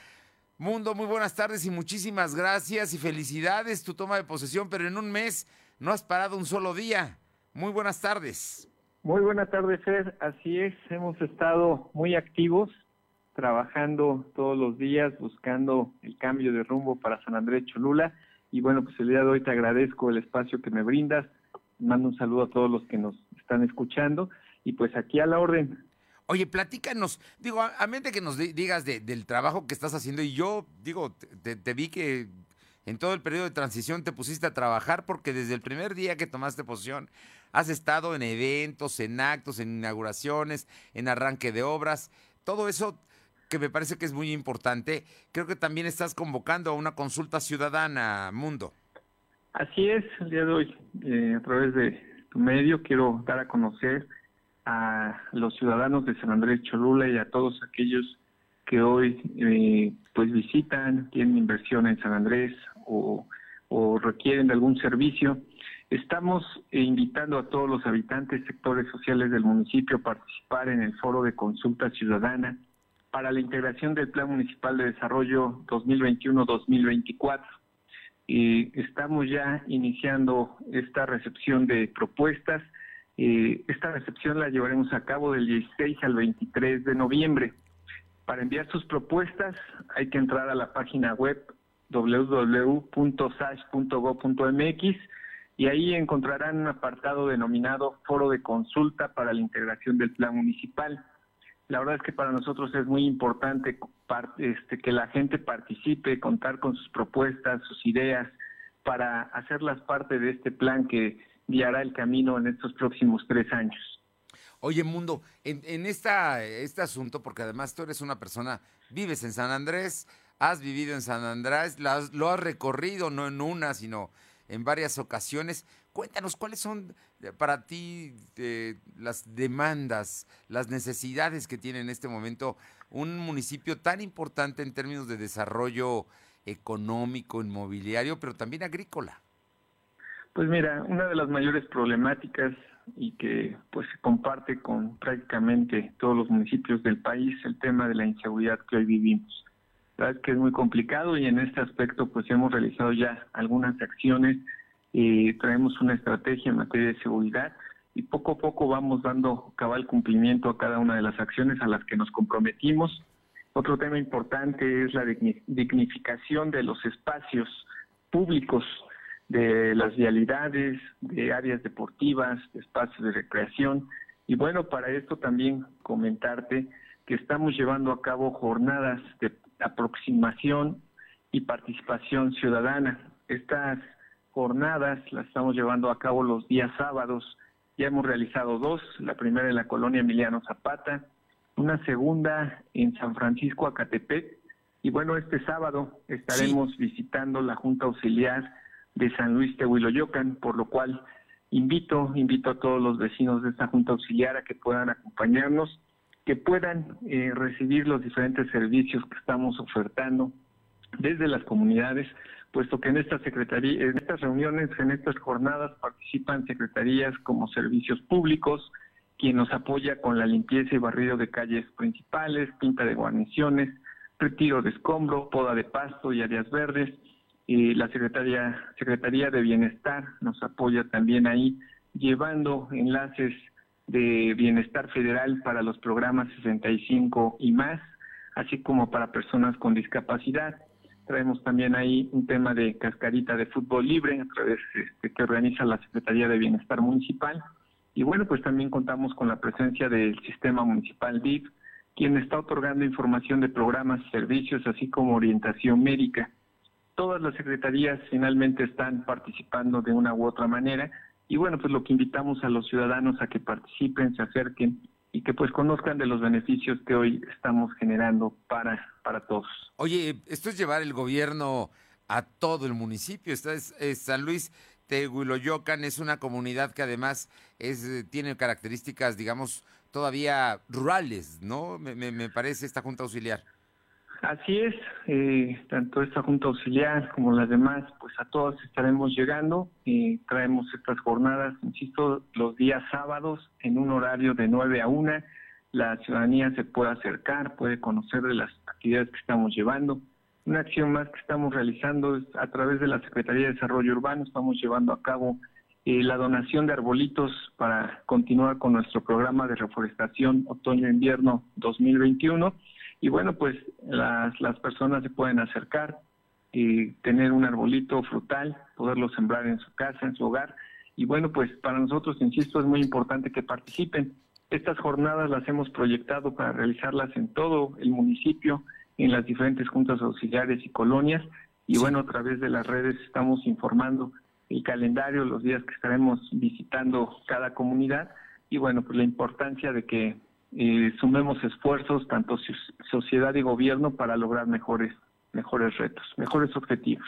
Mundo, muy buenas tardes y muchísimas gracias y felicidades tu toma de posesión, pero en un mes no has parado un solo día. Muy buenas tardes. Muy buenas tardes, Fer. Así es, hemos estado muy activos, trabajando todos los días, buscando el cambio de rumbo para San Andrés Cholula. Y bueno, pues el día de hoy te agradezco el espacio que me brindas. Mando un saludo a todos los que nos están escuchando. Y pues aquí a la orden. Oye, platícanos, digo, a, mente que nos digas del trabajo que estás haciendo. Y yo, digo, te vi que en todo el periodo de transición te pusiste a trabajar porque desde el primer día que tomaste posición has estado en eventos, en actos, en inauguraciones, en arranque de obras, todo eso que me parece que es muy importante. Creo que también estás convocando a una consulta ciudadana, Mundo. Así es, el día de hoy, eh, a través de tu medio, quiero dar a conocer a los ciudadanos de San Andrés Cholula y a todos aquellos que hoy eh, pues visitan, tienen inversión en San Andrés o, requieren de algún servicio. Estamos invitando a todos los habitantes, sectores sociales del municipio a participar en el foro de consulta ciudadana para la integración del Plan Municipal de Desarrollo 2021-2024. Y estamos ya iniciando esta recepción de propuestas. Esta recepción la llevaremos a cabo del 16 al 23 de noviembre. Para enviar sus propuestas hay que entrar a la página web www.sash.gov.mx y ahí encontrarán un apartado denominado Foro de Consulta para la Integración del Plan Municipal. La verdad es que para nosotros es muy importante este, que la gente participe, contar con sus propuestas, sus ideas, para hacerlas parte de este plan que guiará el camino en estos próximos tres años. Oye, Mundo, en, esta, este asunto, porque además tú eres una persona, vives en San Andrés, has vivido en San Andrés, lo has recorrido no en una, sino en varias ocasiones. Cuéntanos cuáles son eh, para ti eh, las demandas, las necesidades que tiene en este momento un municipio tan importante en términos de desarrollo económico, inmobiliario, pero también agrícola. Pues mira, una de las mayores problemáticas y que pues se comparte con prácticamente todos los municipios del país el tema de la inseguridad que hoy vivimos. La verdad es que es muy complicado y en este aspecto pues hemos realizado ya algunas acciones, y traemos una estrategia en materia de seguridad y poco a poco vamos dando cabal cumplimiento a cada una de las acciones a las que nos comprometimos. Otro tema importante es la dignificación de los espacios públicos de las vialidades, de áreas deportivas, de espacios de recreación. Y bueno, para esto también comentarte que estamos llevando a cabo jornadas de aproximación y participación ciudadana. Estas jornadas las estamos llevando a cabo los días sábados. Ya hemos realizado dos, la primera en la colonia Emiliano Zapata, una segunda en San Francisco Acatepec. Y bueno, este sábado estaremos visitando la Junta Auxiliar de San Luis Tehuiloyocan, por lo cual invito, invito a todos los vecinos de esta Junta Auxiliar a que puedan acompañarnos, que puedan eh, recibir los diferentes servicios que estamos ofertando desde las comunidades, puesto que en esta secretaría, en estas reuniones, en estas jornadas participan secretarías como servicios públicos, quien nos apoya con la limpieza y barrido de calles principales, pinta de guarniciones, retiro de escombro, poda de pasto y áreas verdes, y la Secretaría, Secretaría de Bienestar nos apoya también ahí, llevando enlaces de bienestar federal para los programas 65 y más, así como para personas con discapacidad. Traemos también ahí un tema de cascarita de fútbol libre a través este, que organiza la Secretaría de Bienestar Municipal. Y bueno, pues también contamos con la presencia del Sistema Municipal DIF, quien está otorgando información de programas, servicios, así como orientación médica. Todas las secretarías finalmente están participando de una u otra manera y bueno, pues lo que invitamos a los ciudadanos a que participen, se acerquen y que pues conozcan de los beneficios que hoy estamos generando para, para todos. Oye, esto es llevar el gobierno a todo el municipio. Esta es, San Luis Tehuiloyocan, es una comunidad que además es, eh, tiene características, digamos, todavía rurales, ¿no? Me, me parece esta Junta Auxiliar. Así es, eh, tanto esta Junta Auxiliar como las demás, pues a todas estaremos llegando. y traemos estas jornadas, insisto, los días sábados en un horario de 9 a 1. La ciudadanía se puede acercar, puede conocer de las actividades que estamos llevando. Una acción más que estamos realizando es a través de la Secretaría de Desarrollo Urbano, estamos llevando a cabo eh, la donación de arbolitos para continuar con nuestro programa de reforestación otoño-invierno 2021 y bueno, pues las, las personas se pueden acercar y tener un arbolito frutal, poderlo sembrar en su casa, en su hogar. Y bueno, pues para nosotros, insisto, es muy importante que participen. Estas jornadas las hemos proyectado para realizarlas en todo el municipio, en las diferentes juntas auxiliares y colonias. Y bueno, a través de las redes estamos informando el calendario, los días que estaremos visitando cada comunidad. Y bueno, pues la importancia de que eh, sumemos esfuerzos, tanto sociedad y gobierno, para lograr mejores, mejores retos, mejores objetivos.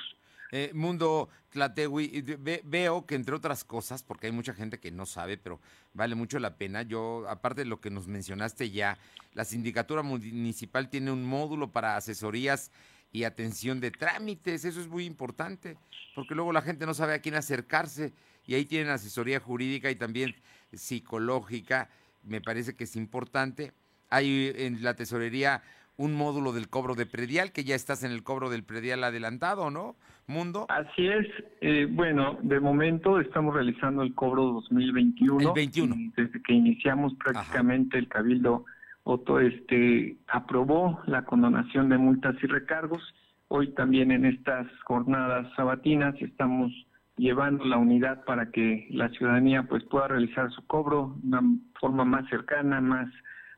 Eh, Mundo Tlatewi, veo que entre otras cosas, porque hay mucha gente que no sabe, pero vale mucho la pena, yo, aparte de lo que nos mencionaste ya, la sindicatura municipal tiene un módulo para asesorías y atención de trámites, eso es muy importante, porque luego la gente no sabe a quién acercarse y ahí tienen asesoría jurídica y también psicológica me parece que es importante. Hay en la tesorería un módulo del cobro de predial, que ya estás en el cobro del predial adelantado, ¿no? Mundo. Así es. Eh, bueno, de momento estamos realizando el cobro 2021. El 21. Desde que iniciamos prácticamente el Cabildo Otto este, aprobó la condonación de multas y recargos. Hoy también en estas jornadas sabatinas estamos llevando la unidad para que la ciudadanía pues pueda realizar su cobro de una forma más cercana, más,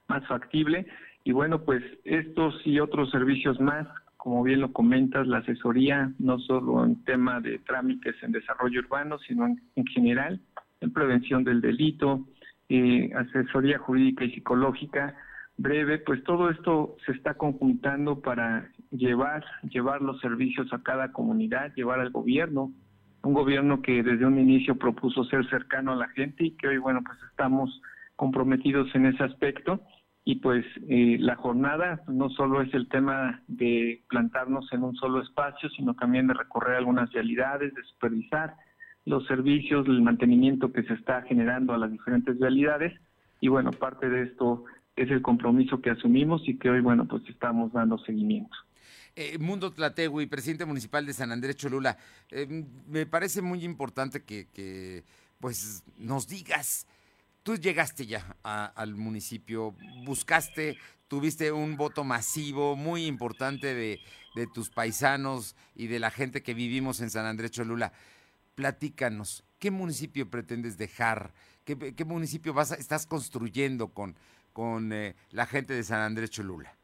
más factible. Y bueno, pues estos y otros servicios más, como bien lo comentas, la asesoría, no solo en tema de trámites en desarrollo urbano, sino en, general, en prevención del delito, eh, asesoría jurídica y psicológica breve, pues todo esto se está conjuntando para llevar, llevar los servicios a cada comunidad, llevar al gobierno un gobierno que desde un inicio propuso ser cercano a la gente y que hoy, bueno, pues estamos comprometidos en ese aspecto. Y pues eh, la jornada no solo es el tema de plantarnos en un solo espacio, sino también de recorrer algunas realidades, de supervisar los servicios, el mantenimiento que se está generando a las diferentes realidades. Y bueno, parte de esto es el compromiso que asumimos y que hoy, bueno, pues estamos dando seguimiento. Eh, Mundo Tlategui, presidente municipal de San Andrés Cholula, eh, me parece muy importante que, pues nos digas, tú llegaste ya al municipio, buscaste, tuviste un voto masivo muy importante de, tus paisanos y de la gente que vivimos en San Andrés Cholula. Platícanos, ¿qué municipio pretendes dejar? ¿Qué, municipio vas estás construyendo con, con eh, la gente de San Andrés Cholula?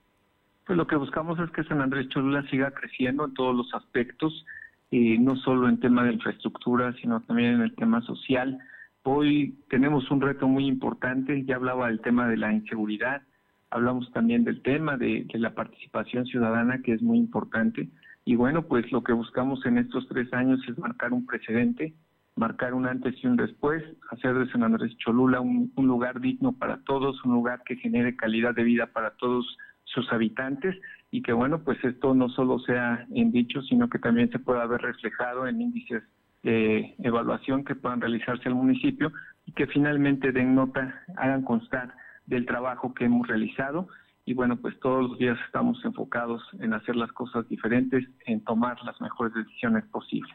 Pues lo que buscamos es que San Andrés Cholula siga creciendo en todos los aspectos, y no solo en tema de infraestructura, sino también en el tema social. Hoy tenemos un reto muy importante, ya hablaba del tema de la inseguridad, hablamos también del tema de, la participación ciudadana, que es muy importante. Y bueno, pues lo que buscamos en estos tres años es marcar un precedente, marcar un antes y un después, hacer de San Andrés Cholula un lugar digno para todos, un lugar que genere calidad de vida para todos sus habitantes y que bueno, pues esto no solo sea en dicho, sino que también se pueda ver reflejado en índices de evaluación que puedan realizarse al municipio y que finalmente den nota, hagan constar del trabajo que hemos realizado y bueno, pues todos los días estamos enfocados en hacer las cosas diferentes, en tomar las mejores decisiones posibles.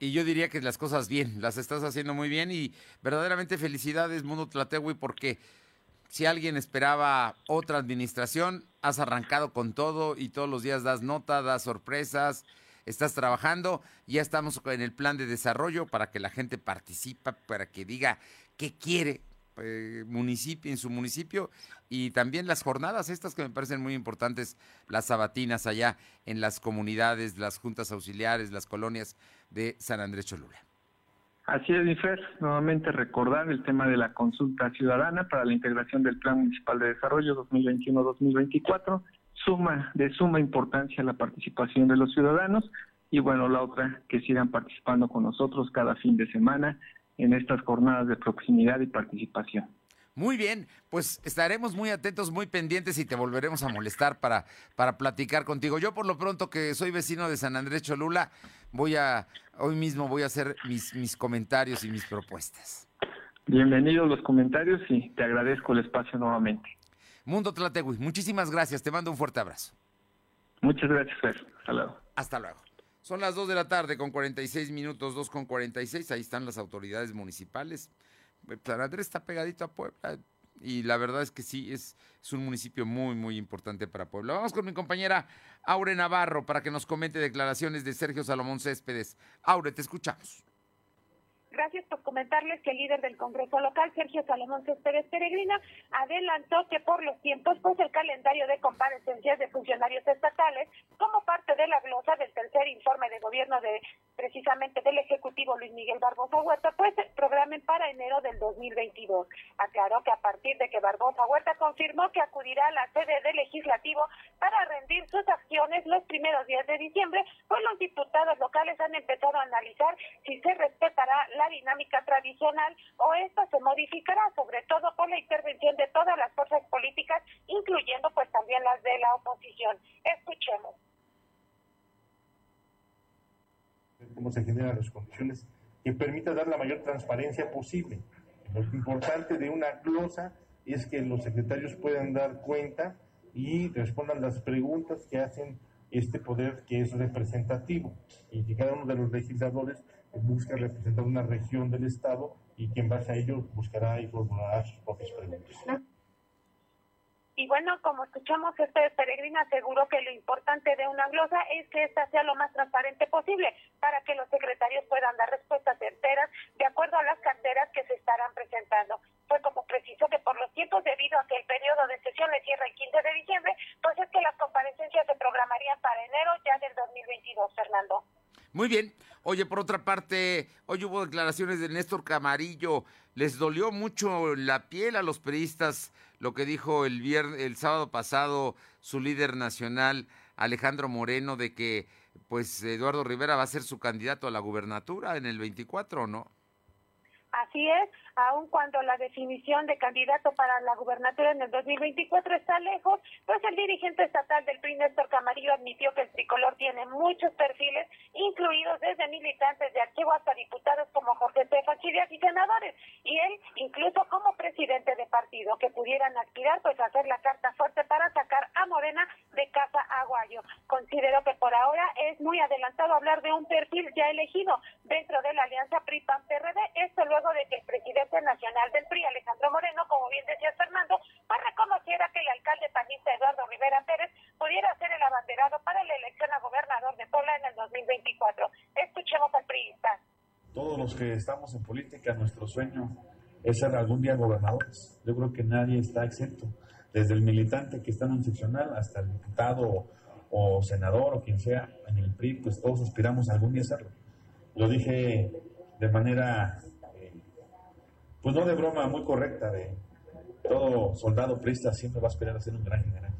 Y yo diría que las cosas bien, las estás haciendo muy bien y verdaderamente felicidades Mundo Tlatewi porque si alguien esperaba otra administración, has arrancado con todo y todos los días das nota, das sorpresas, estás trabajando, ya estamos en el plan de desarrollo para que la gente participe, para que diga qué quiere eh, municipio en su municipio y también las jornadas estas que me parecen muy importantes, las sabatinas allá en las comunidades, las juntas auxiliares, las colonias de San Andrés Cholula. Así es, Mifer. Nuevamente recordar el tema de la consulta ciudadana para la integración del Plan Municipal de Desarrollo 2021-2024. Suma, de suma importancia la participación de los ciudadanos y bueno, la otra, que sigan participando con nosotros cada fin de semana en estas jornadas de proximidad y participación. Muy bien, pues estaremos muy atentos, muy pendientes y te volveremos a molestar para, para platicar contigo. Yo por lo pronto que soy vecino de San Andrés Cholula, voy a, hoy mismo voy a hacer mis, mis comentarios y mis propuestas. Bienvenidos los comentarios y te agradezco el espacio nuevamente. Mundo Tlategui, muchísimas gracias, te mando un fuerte abrazo. Muchas gracias, Fer. Hasta luego. Hasta luego. Son las 2 de la tarde con 46 minutos, 2 con 46, ahí están las autoridades municipales. San Andrés está pegadito a Puebla y la verdad es que sí, es, es, un municipio muy, muy importante para Puebla. Vamos con mi compañera Aure Navarro para que nos comente declaraciones de Sergio Salomón Céspedes. Aure, te escuchamos. Gracias por comentarles que el líder del Congreso local, Sergio Salomón Céspedes Peregrina, adelantó que por los tiempos, pues el calendario de comparecencias de funcionarios estatales, como parte de la glosa del tercer informe de gobierno de precisamente del Ejecutivo Luis Miguel Barbosa Huerta, pues se programen para enero del 2022. Aclaró que a partir de que Barbosa Huerta confirmó que acudirá a la sede del Legislativo para rendir sus acciones los primeros días de diciembre, pues los diputados locales han empezado a analizar si se respetará la dinámica tradicional o esta se modificará, sobre todo por la intervención de todas las fuerzas políticas, incluyendo pues también las de la oposición. Escuchemos. Cómo se generan las condiciones que permita dar la mayor transparencia posible. Lo importante de una glosa es que los secretarios puedan dar cuenta y respondan las preguntas que hacen este poder que es representativo y que cada uno de los legisladores busca representar una región del Estado y que en base a ello buscará y formulará sus propias preguntas. Y bueno, como escuchamos, este peregrino aseguró que lo importante de una glosa es que esta sea lo más transparente posible para que los secretarios puedan dar respuestas certeras de acuerdo a las carteras que se estarán presentando. Fue como preciso que por los tiempos debido a que el periodo de sesiones cierra el 15 de diciembre, pues es que las comparecencias se programarían para enero ya del 2022, Fernando. Muy bien. Oye, por otra parte, hoy hubo declaraciones de Néstor Camarillo. Les dolió mucho la piel a los periodistas lo que dijo el viernes, el sábado pasado su líder nacional Alejandro Moreno de que pues Eduardo Rivera va a ser su candidato a la gubernatura en el 24, ¿no? Así es, aun cuando la definición de candidato para la gubernatura en el 2024 está lejos, pues el dirigente estatal del PRI, Néstor Camarillo, admitió que el tricolor tiene muchos perfiles, incluidos desde militantes de archivo hasta diputados como Jorge Estefan Chidias y senadores, y él incluso como presidente de partido, que pudieran aspirar pues a hacer la carta fuerte para sacar a Morena de casa aguayo. Considero que por ahora es muy adelantado hablar de un perfil ya elegido dentro de la alianza PRI-PAN-PRD, esto luego de que el presidente nacional del PRI, Alejandro Moreno, como bien decía Fernando, pues reconociera que el alcalde panista Eduardo Rivera Pérez pudiera ser el abanderado para la elección a gobernador de Puebla en el 2024. Escuchemos al priista. Todos los que estamos en política, nuestro sueño es ser algún día gobernadores. Yo creo que nadie está exento, desde el militante que está en un seccional hasta el diputado o senador o quien sea en el PRI, pues todos aspiramos algún día a serlo. Lo dije de manera pues no de broma, muy correcta, de todo soldado prista siempre va a esperar a ser un gran general.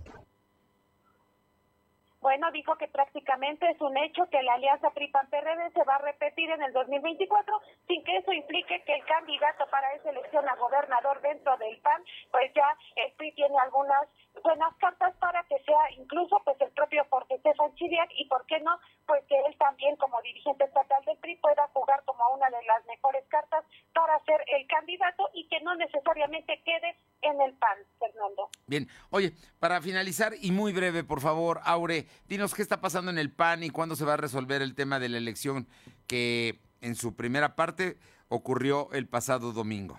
Bueno, dijo que prácticamente es un hecho que la alianza PRI-PAN-PRD se va a repetir en el 2024 sin que eso implique que el candidato para esa elección a gobernador dentro del PAN, pues ya el PRI tiene algunas buenas cartas para que sea incluso pues el propio Jorge Estefan Chiriac y por qué no, pues que él también como dirigente estatal del PRI pueda jugar como una de las mejores cartas para ser el candidato y que no necesariamente quede en el PAN, Fernando. Bien, oye, para finalizar y muy breve, por favor, Aure, dinos qué está pasando en el PAN y cuándo se va a resolver el tema de la elección que en su primera parte ocurrió el pasado domingo.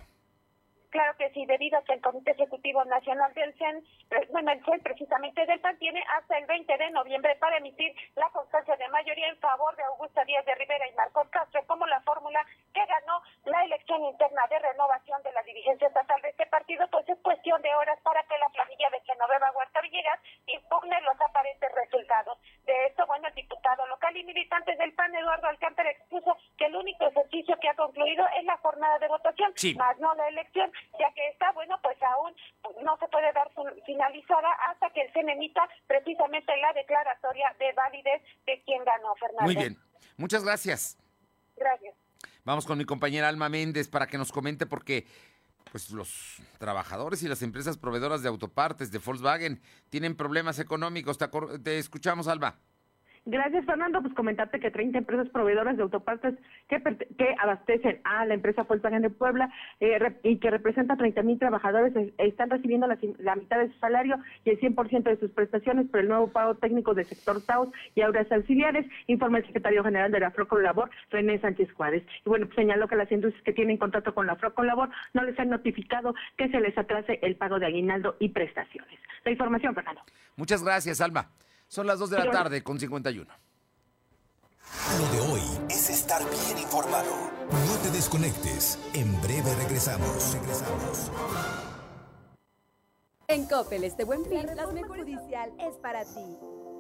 Claro que sí, debido a que el Comité Ejecutivo Nacional del CEN, bueno, el CEN precisamente del PAN tiene hasta el 20 de noviembre para emitir la constancia de mayoría en favor de Augusta Díaz de Rivera y Marcos Castro como la fórmula que ganó la elección interna de renovación de la dirigencia estatal de este partido, pues es cuestión de horas para que la planilla de Genoveva Huerta Villegas impugne los aparentes resultados. De esto, bueno, el diputado local y militantes del PAN, Eduardo Alcántara, expuso que el único ejercicio que ha concluido es la jornada de votación, más no la elección, ya que está, bueno, pues aún no se puede dar finalizada hasta que el CEN emita precisamente la declaratoria de validez de quien ganó, Fernando. Muy bien, muchas gracias. Gracias. Vamos con mi compañera Alma Méndez para que nos comente porque pues los trabajadores y las empresas proveedoras de autopartes de Volkswagen tienen problemas económicos. Te, te escuchamos, Alma. Gracias, Fernando. Pues comentarte que 30 empresas proveedoras de autopartes que, abastecen a la empresa Volkswagen de Puebla eh, y que representan 30 mil trabajadores están recibiendo la, mitad de su salario y el 100% de sus prestaciones por el nuevo pago técnico del sector TAUS y auras auxiliares, informa el secretario general de la Labor, René Sánchez Juárez. Y bueno, pues señaló que las industrias que tienen contrato con la Labor no les han notificado que se les atrase el pago de aguinaldo y prestaciones. La información, Fernando. Muchas gracias, Alma. Son las 2 de la tarde con 51. Lo de hoy es estar bien informado. No te desconectes. En breve regresamos. Regresamos. En Coppel este buen fin, la mejor judicial es para ti.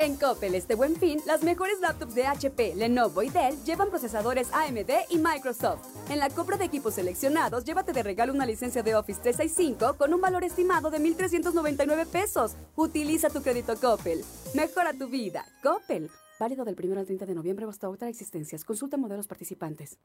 En Coppel este buen fin, las mejores laptops de HP, Lenovo y Dell llevan procesadores AMD y Microsoft. En la compra de equipos seleccionados, llévate de regalo una licencia de Office 365 con un valor estimado de 1.399 pesos. Utiliza tu crédito Coppel. Mejora tu vida. Coppel. Válido del 1 al 30 de noviembre o hasta otra existencias. Consulta modelos participantes.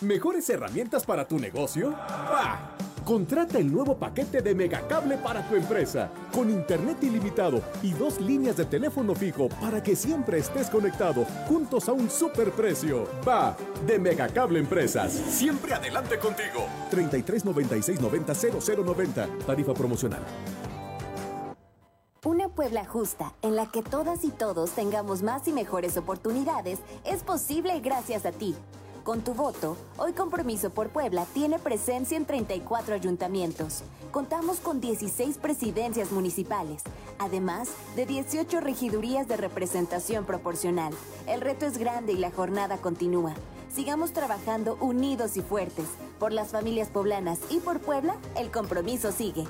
¿Mejores herramientas para tu negocio? ¡Bah! Contrata el nuevo paquete de Megacable para tu empresa, con internet ilimitado y dos líneas de teléfono fijo para que siempre estés conectado, juntos a un superprecio. Va, de Megacable Empresas. Siempre adelante contigo. 33 96 90 0090. Tarifa promocional. Una Puebla justa, en la que todas y todos tengamos más y mejores oportunidades, es posible gracias a ti. Con tu voto, hoy Compromiso por Puebla tiene presencia en 34 ayuntamientos. Contamos con 16 presidencias municipales, además de 18 regidurías de representación proporcional. El reto es grande y la jornada continúa. Sigamos trabajando unidos y fuertes. Por las familias poblanas y por Puebla, el compromiso sigue.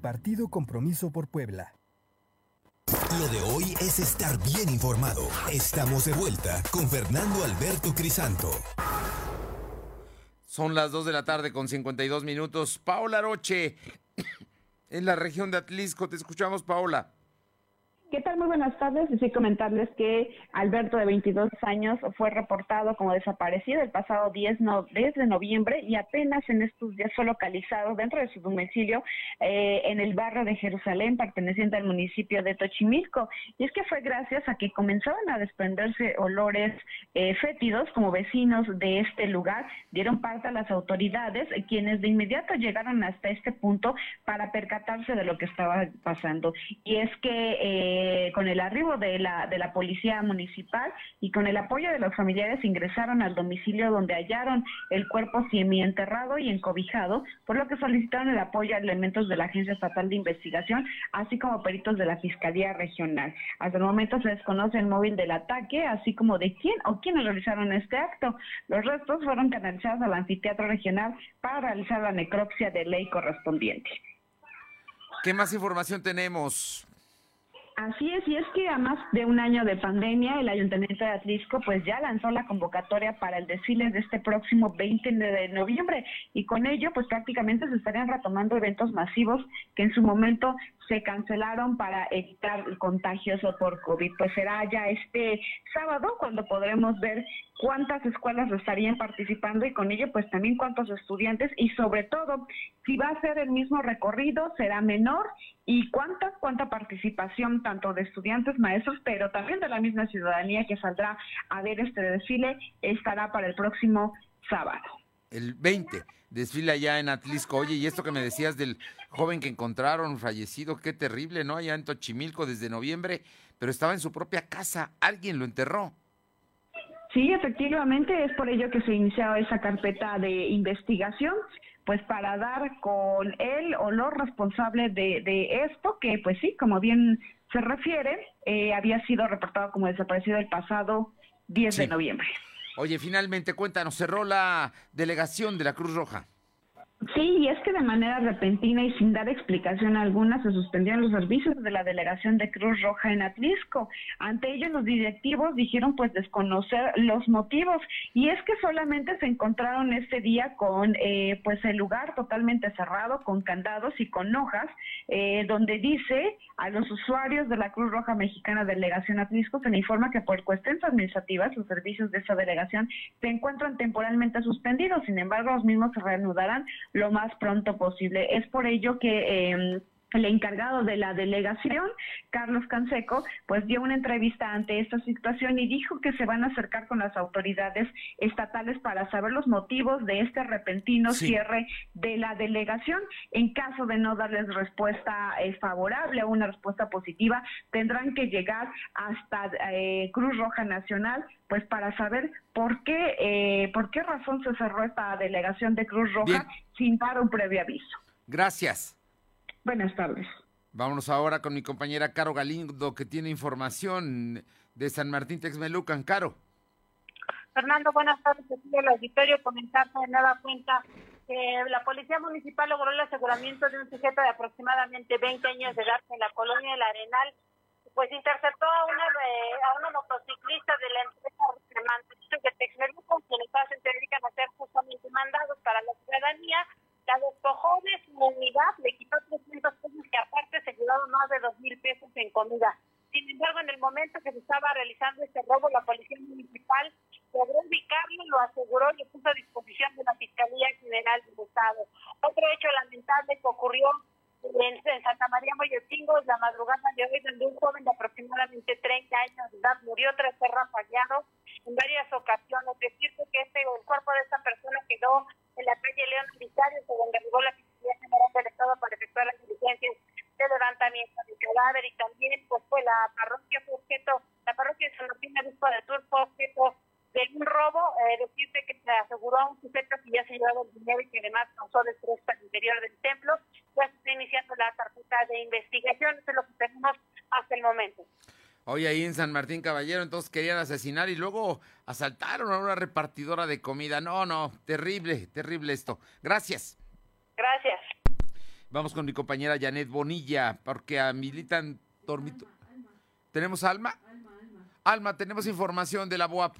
Partido Compromiso por Puebla. Lo de hoy es estar bien informado. Estamos de vuelta con Fernando Alberto Crisanto. Son las 2 de la tarde con 52 minutos. Paola Roche, (coughs) en la región de Atlisco. Te escuchamos, Paola. ¿Qué tal? Muy buenas tardes. Sí comentarles que Alberto, de 22 años, fue reportado como desaparecido el pasado 10, de noviembre y apenas en estos días fue localizado dentro de su domicilio eh, en el barrio de Jerusalén, perteneciente al municipio de Tochimilco. Y es que fue gracias a que comenzaban a desprenderse olores eh, fétidos como vecinos de este lugar, dieron parte a las autoridades, quienes de inmediato llegaron hasta este punto para percatarse de lo que estaba pasando. Y es que... Eh, eh, con el arribo de la, de la policía municipal y con el apoyo de los familiares ingresaron al domicilio donde hallaron el cuerpo semienterrado y encobijado, por lo que solicitaron el apoyo a elementos de la Agencia Estatal de Investigación, así como peritos de la Fiscalía Regional. Hasta el momento se desconoce el móvil del ataque, así como de quién o quiénes realizaron este acto. Los restos fueron canalizados al anfiteatro regional para realizar la necropsia de ley correspondiente. ¿Qué más información tenemos? Así es, y es que a más de un año de pandemia, el Ayuntamiento de Atlisco pues ya lanzó la convocatoria para el desfile de este próximo 20 de noviembre y con ello pues prácticamente se estarían retomando eventos masivos que en su momento se cancelaron para evitar contagios por COVID. Pues será ya este sábado cuando podremos ver cuántas escuelas estarían participando y con ello pues también cuántos estudiantes y sobre todo si va a ser el mismo recorrido, será menor y cuánta, cuánta participación tanto de estudiantes, maestros, pero también de la misma ciudadanía que saldrá a ver este desfile estará para el próximo sábado. El 20, desfila allá en Atlisco. Oye, y esto que me decías del joven que encontraron fallecido, qué terrible, ¿no? Allá en Tochimilco desde noviembre, pero estaba en su propia casa, alguien lo enterró. Sí, efectivamente, es por ello que se inició esa carpeta de investigación, pues para dar con él o los responsables de, de esto, que pues sí, como bien se refiere, eh, había sido reportado como desaparecido el pasado 10 de noviembre. Oye, finalmente, cuéntanos, cerró la delegación de la Cruz Roja. Sí, y es que de manera repentina y sin dar explicación alguna se suspendieron los servicios de la delegación de Cruz Roja en Atlisco. Ante ello los directivos dijeron pues desconocer los motivos y es que solamente se encontraron este día con eh, pues el lugar totalmente cerrado, con candados y con hojas, eh, donde dice a los usuarios de la Cruz Roja Mexicana Delegación Atlisco se le informa que por cuestiones administrativas los servicios de esa delegación se encuentran temporalmente suspendidos. Sin embargo, los mismos se reanudarán lo más pronto posible. Es por ello que eh, el encargado de la delegación, Carlos Canseco, pues dio una entrevista ante esta situación y dijo que se van a acercar con las autoridades estatales para saber los motivos de este repentino cierre de la delegación. En caso de no darles respuesta eh, favorable o una respuesta positiva, tendrán que llegar hasta eh, Cruz Roja Nacional pues para saber por qué, eh, por qué razón se cerró esta delegación de Cruz Roja sin dar un previo aviso. Gracias. Buenas tardes. Vámonos ahora con mi compañera Caro Galindo, que tiene información de San Martín Texmelucan. Caro. Fernando, buenas tardes. Aquí el auditorio comentarte de nueva cuenta que la Policía Municipal logró el aseguramiento de un sujeto de aproximadamente 20 años de edad en la colonia del Arenal pues interceptó a una a una motociclista de la empresa de Texmelucan, quienes se dedican a hacer justamente mandados para la ciudadanía, la despojó de su unidad, le quitó 300 pesos y aparte se llevaron más de 2 mil pesos en comida. Sin embargo, en el momento que se estaba realizando este robo, la Policía Municipal logró ubicarlo, lo aseguró y lo puso a disposición de la Fiscalía General del Estado. Otro hecho lamentable que ocurrió en, Santa María Moyotingo, la madrugada de hoy, donde un joven de aproximadamente 30 años de edad murió tras ser rafagueado en varias ocasiones. Decirte que este, el cuerpo de esta persona quedó en la calle León Militario, donde arribó la Fiscalía General del Estado para efectuar las diligencias de levantamiento de cadáver y también pues fue la parroquia fue objeto, la parroquia de San Martín Obispo de Tour fue objeto de un robo, eh, decirte que se aseguró a un sujeto que ya se llevaba el dinero y que además causó destrozos al interior del templo, pues está iniciando la carpeta de investigación, eso es lo que tenemos hasta el momento. Hoy ahí en San Martín Caballero, entonces querían asesinar y luego asaltaron a una repartidora de comida. No, no, terrible, terrible esto. Gracias. Gracias. Vamos con mi compañera Janet Bonilla, porque a militan dormito. ¿Tenemos Alma? Alma, Alma. Alma, tenemos información de la BUAP.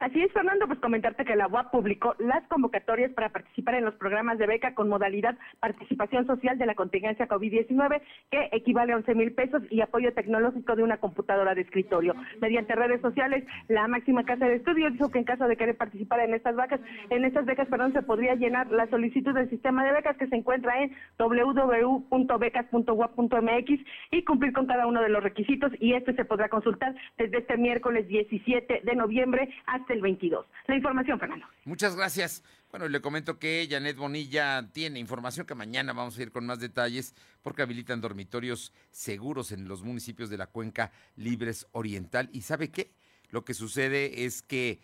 Así es, Fernando, pues comentarte que la UAP publicó las convocatorias para participar en los programas de beca con modalidad participación social de la contingencia COVID-19, que equivale a 11 mil pesos y apoyo tecnológico de una computadora de escritorio. Mediante redes sociales, la máxima casa de estudios dijo que en caso de querer participar en estas becas, en estas becas, perdón, se podría llenar la solicitud del sistema de becas que se encuentra en www.becas.wap.mx y cumplir con cada uno de los requisitos y este se podrá consultar desde este miércoles 17 de noviembre hasta el 22. La información, Fernando. Muchas gracias. Bueno, le comento que Janet Bonilla tiene información que mañana vamos a ir con más detalles porque habilitan dormitorios seguros en los municipios de la cuenca Libres Oriental. ¿Y sabe qué? Lo que sucede es que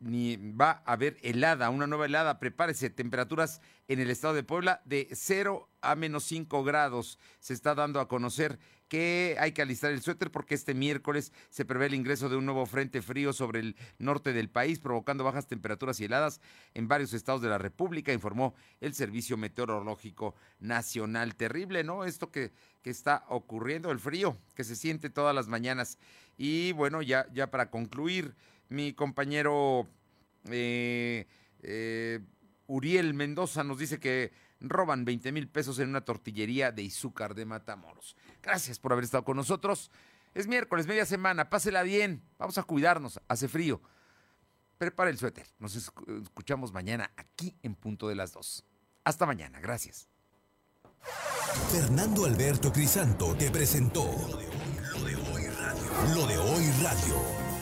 va a haber helada, una nueva helada. Prepárese, temperaturas en el estado de Puebla de 0 a menos 5 grados. Se está dando a conocer que hay que alistar el suéter porque este miércoles se prevé el ingreso de un nuevo frente frío sobre el norte del país, provocando bajas temperaturas y heladas en varios estados de la República, informó el Servicio Meteorológico Nacional. Terrible, ¿no? Esto que, que está ocurriendo, el frío que se siente todas las mañanas. Y bueno, ya, ya para concluir, mi compañero eh, eh, Uriel Mendoza nos dice que roban 20 mil pesos en una tortillería de Izúcar de Matamoros. Gracias por haber estado con nosotros. Es miércoles, media semana, pásela bien. Vamos a cuidarnos, hace frío. Prepara el suéter. Nos escuchamos mañana aquí en punto de las 2. Hasta mañana, gracias. Fernando Alberto Crisanto te presentó Lo de hoy radio. Lo de hoy radio.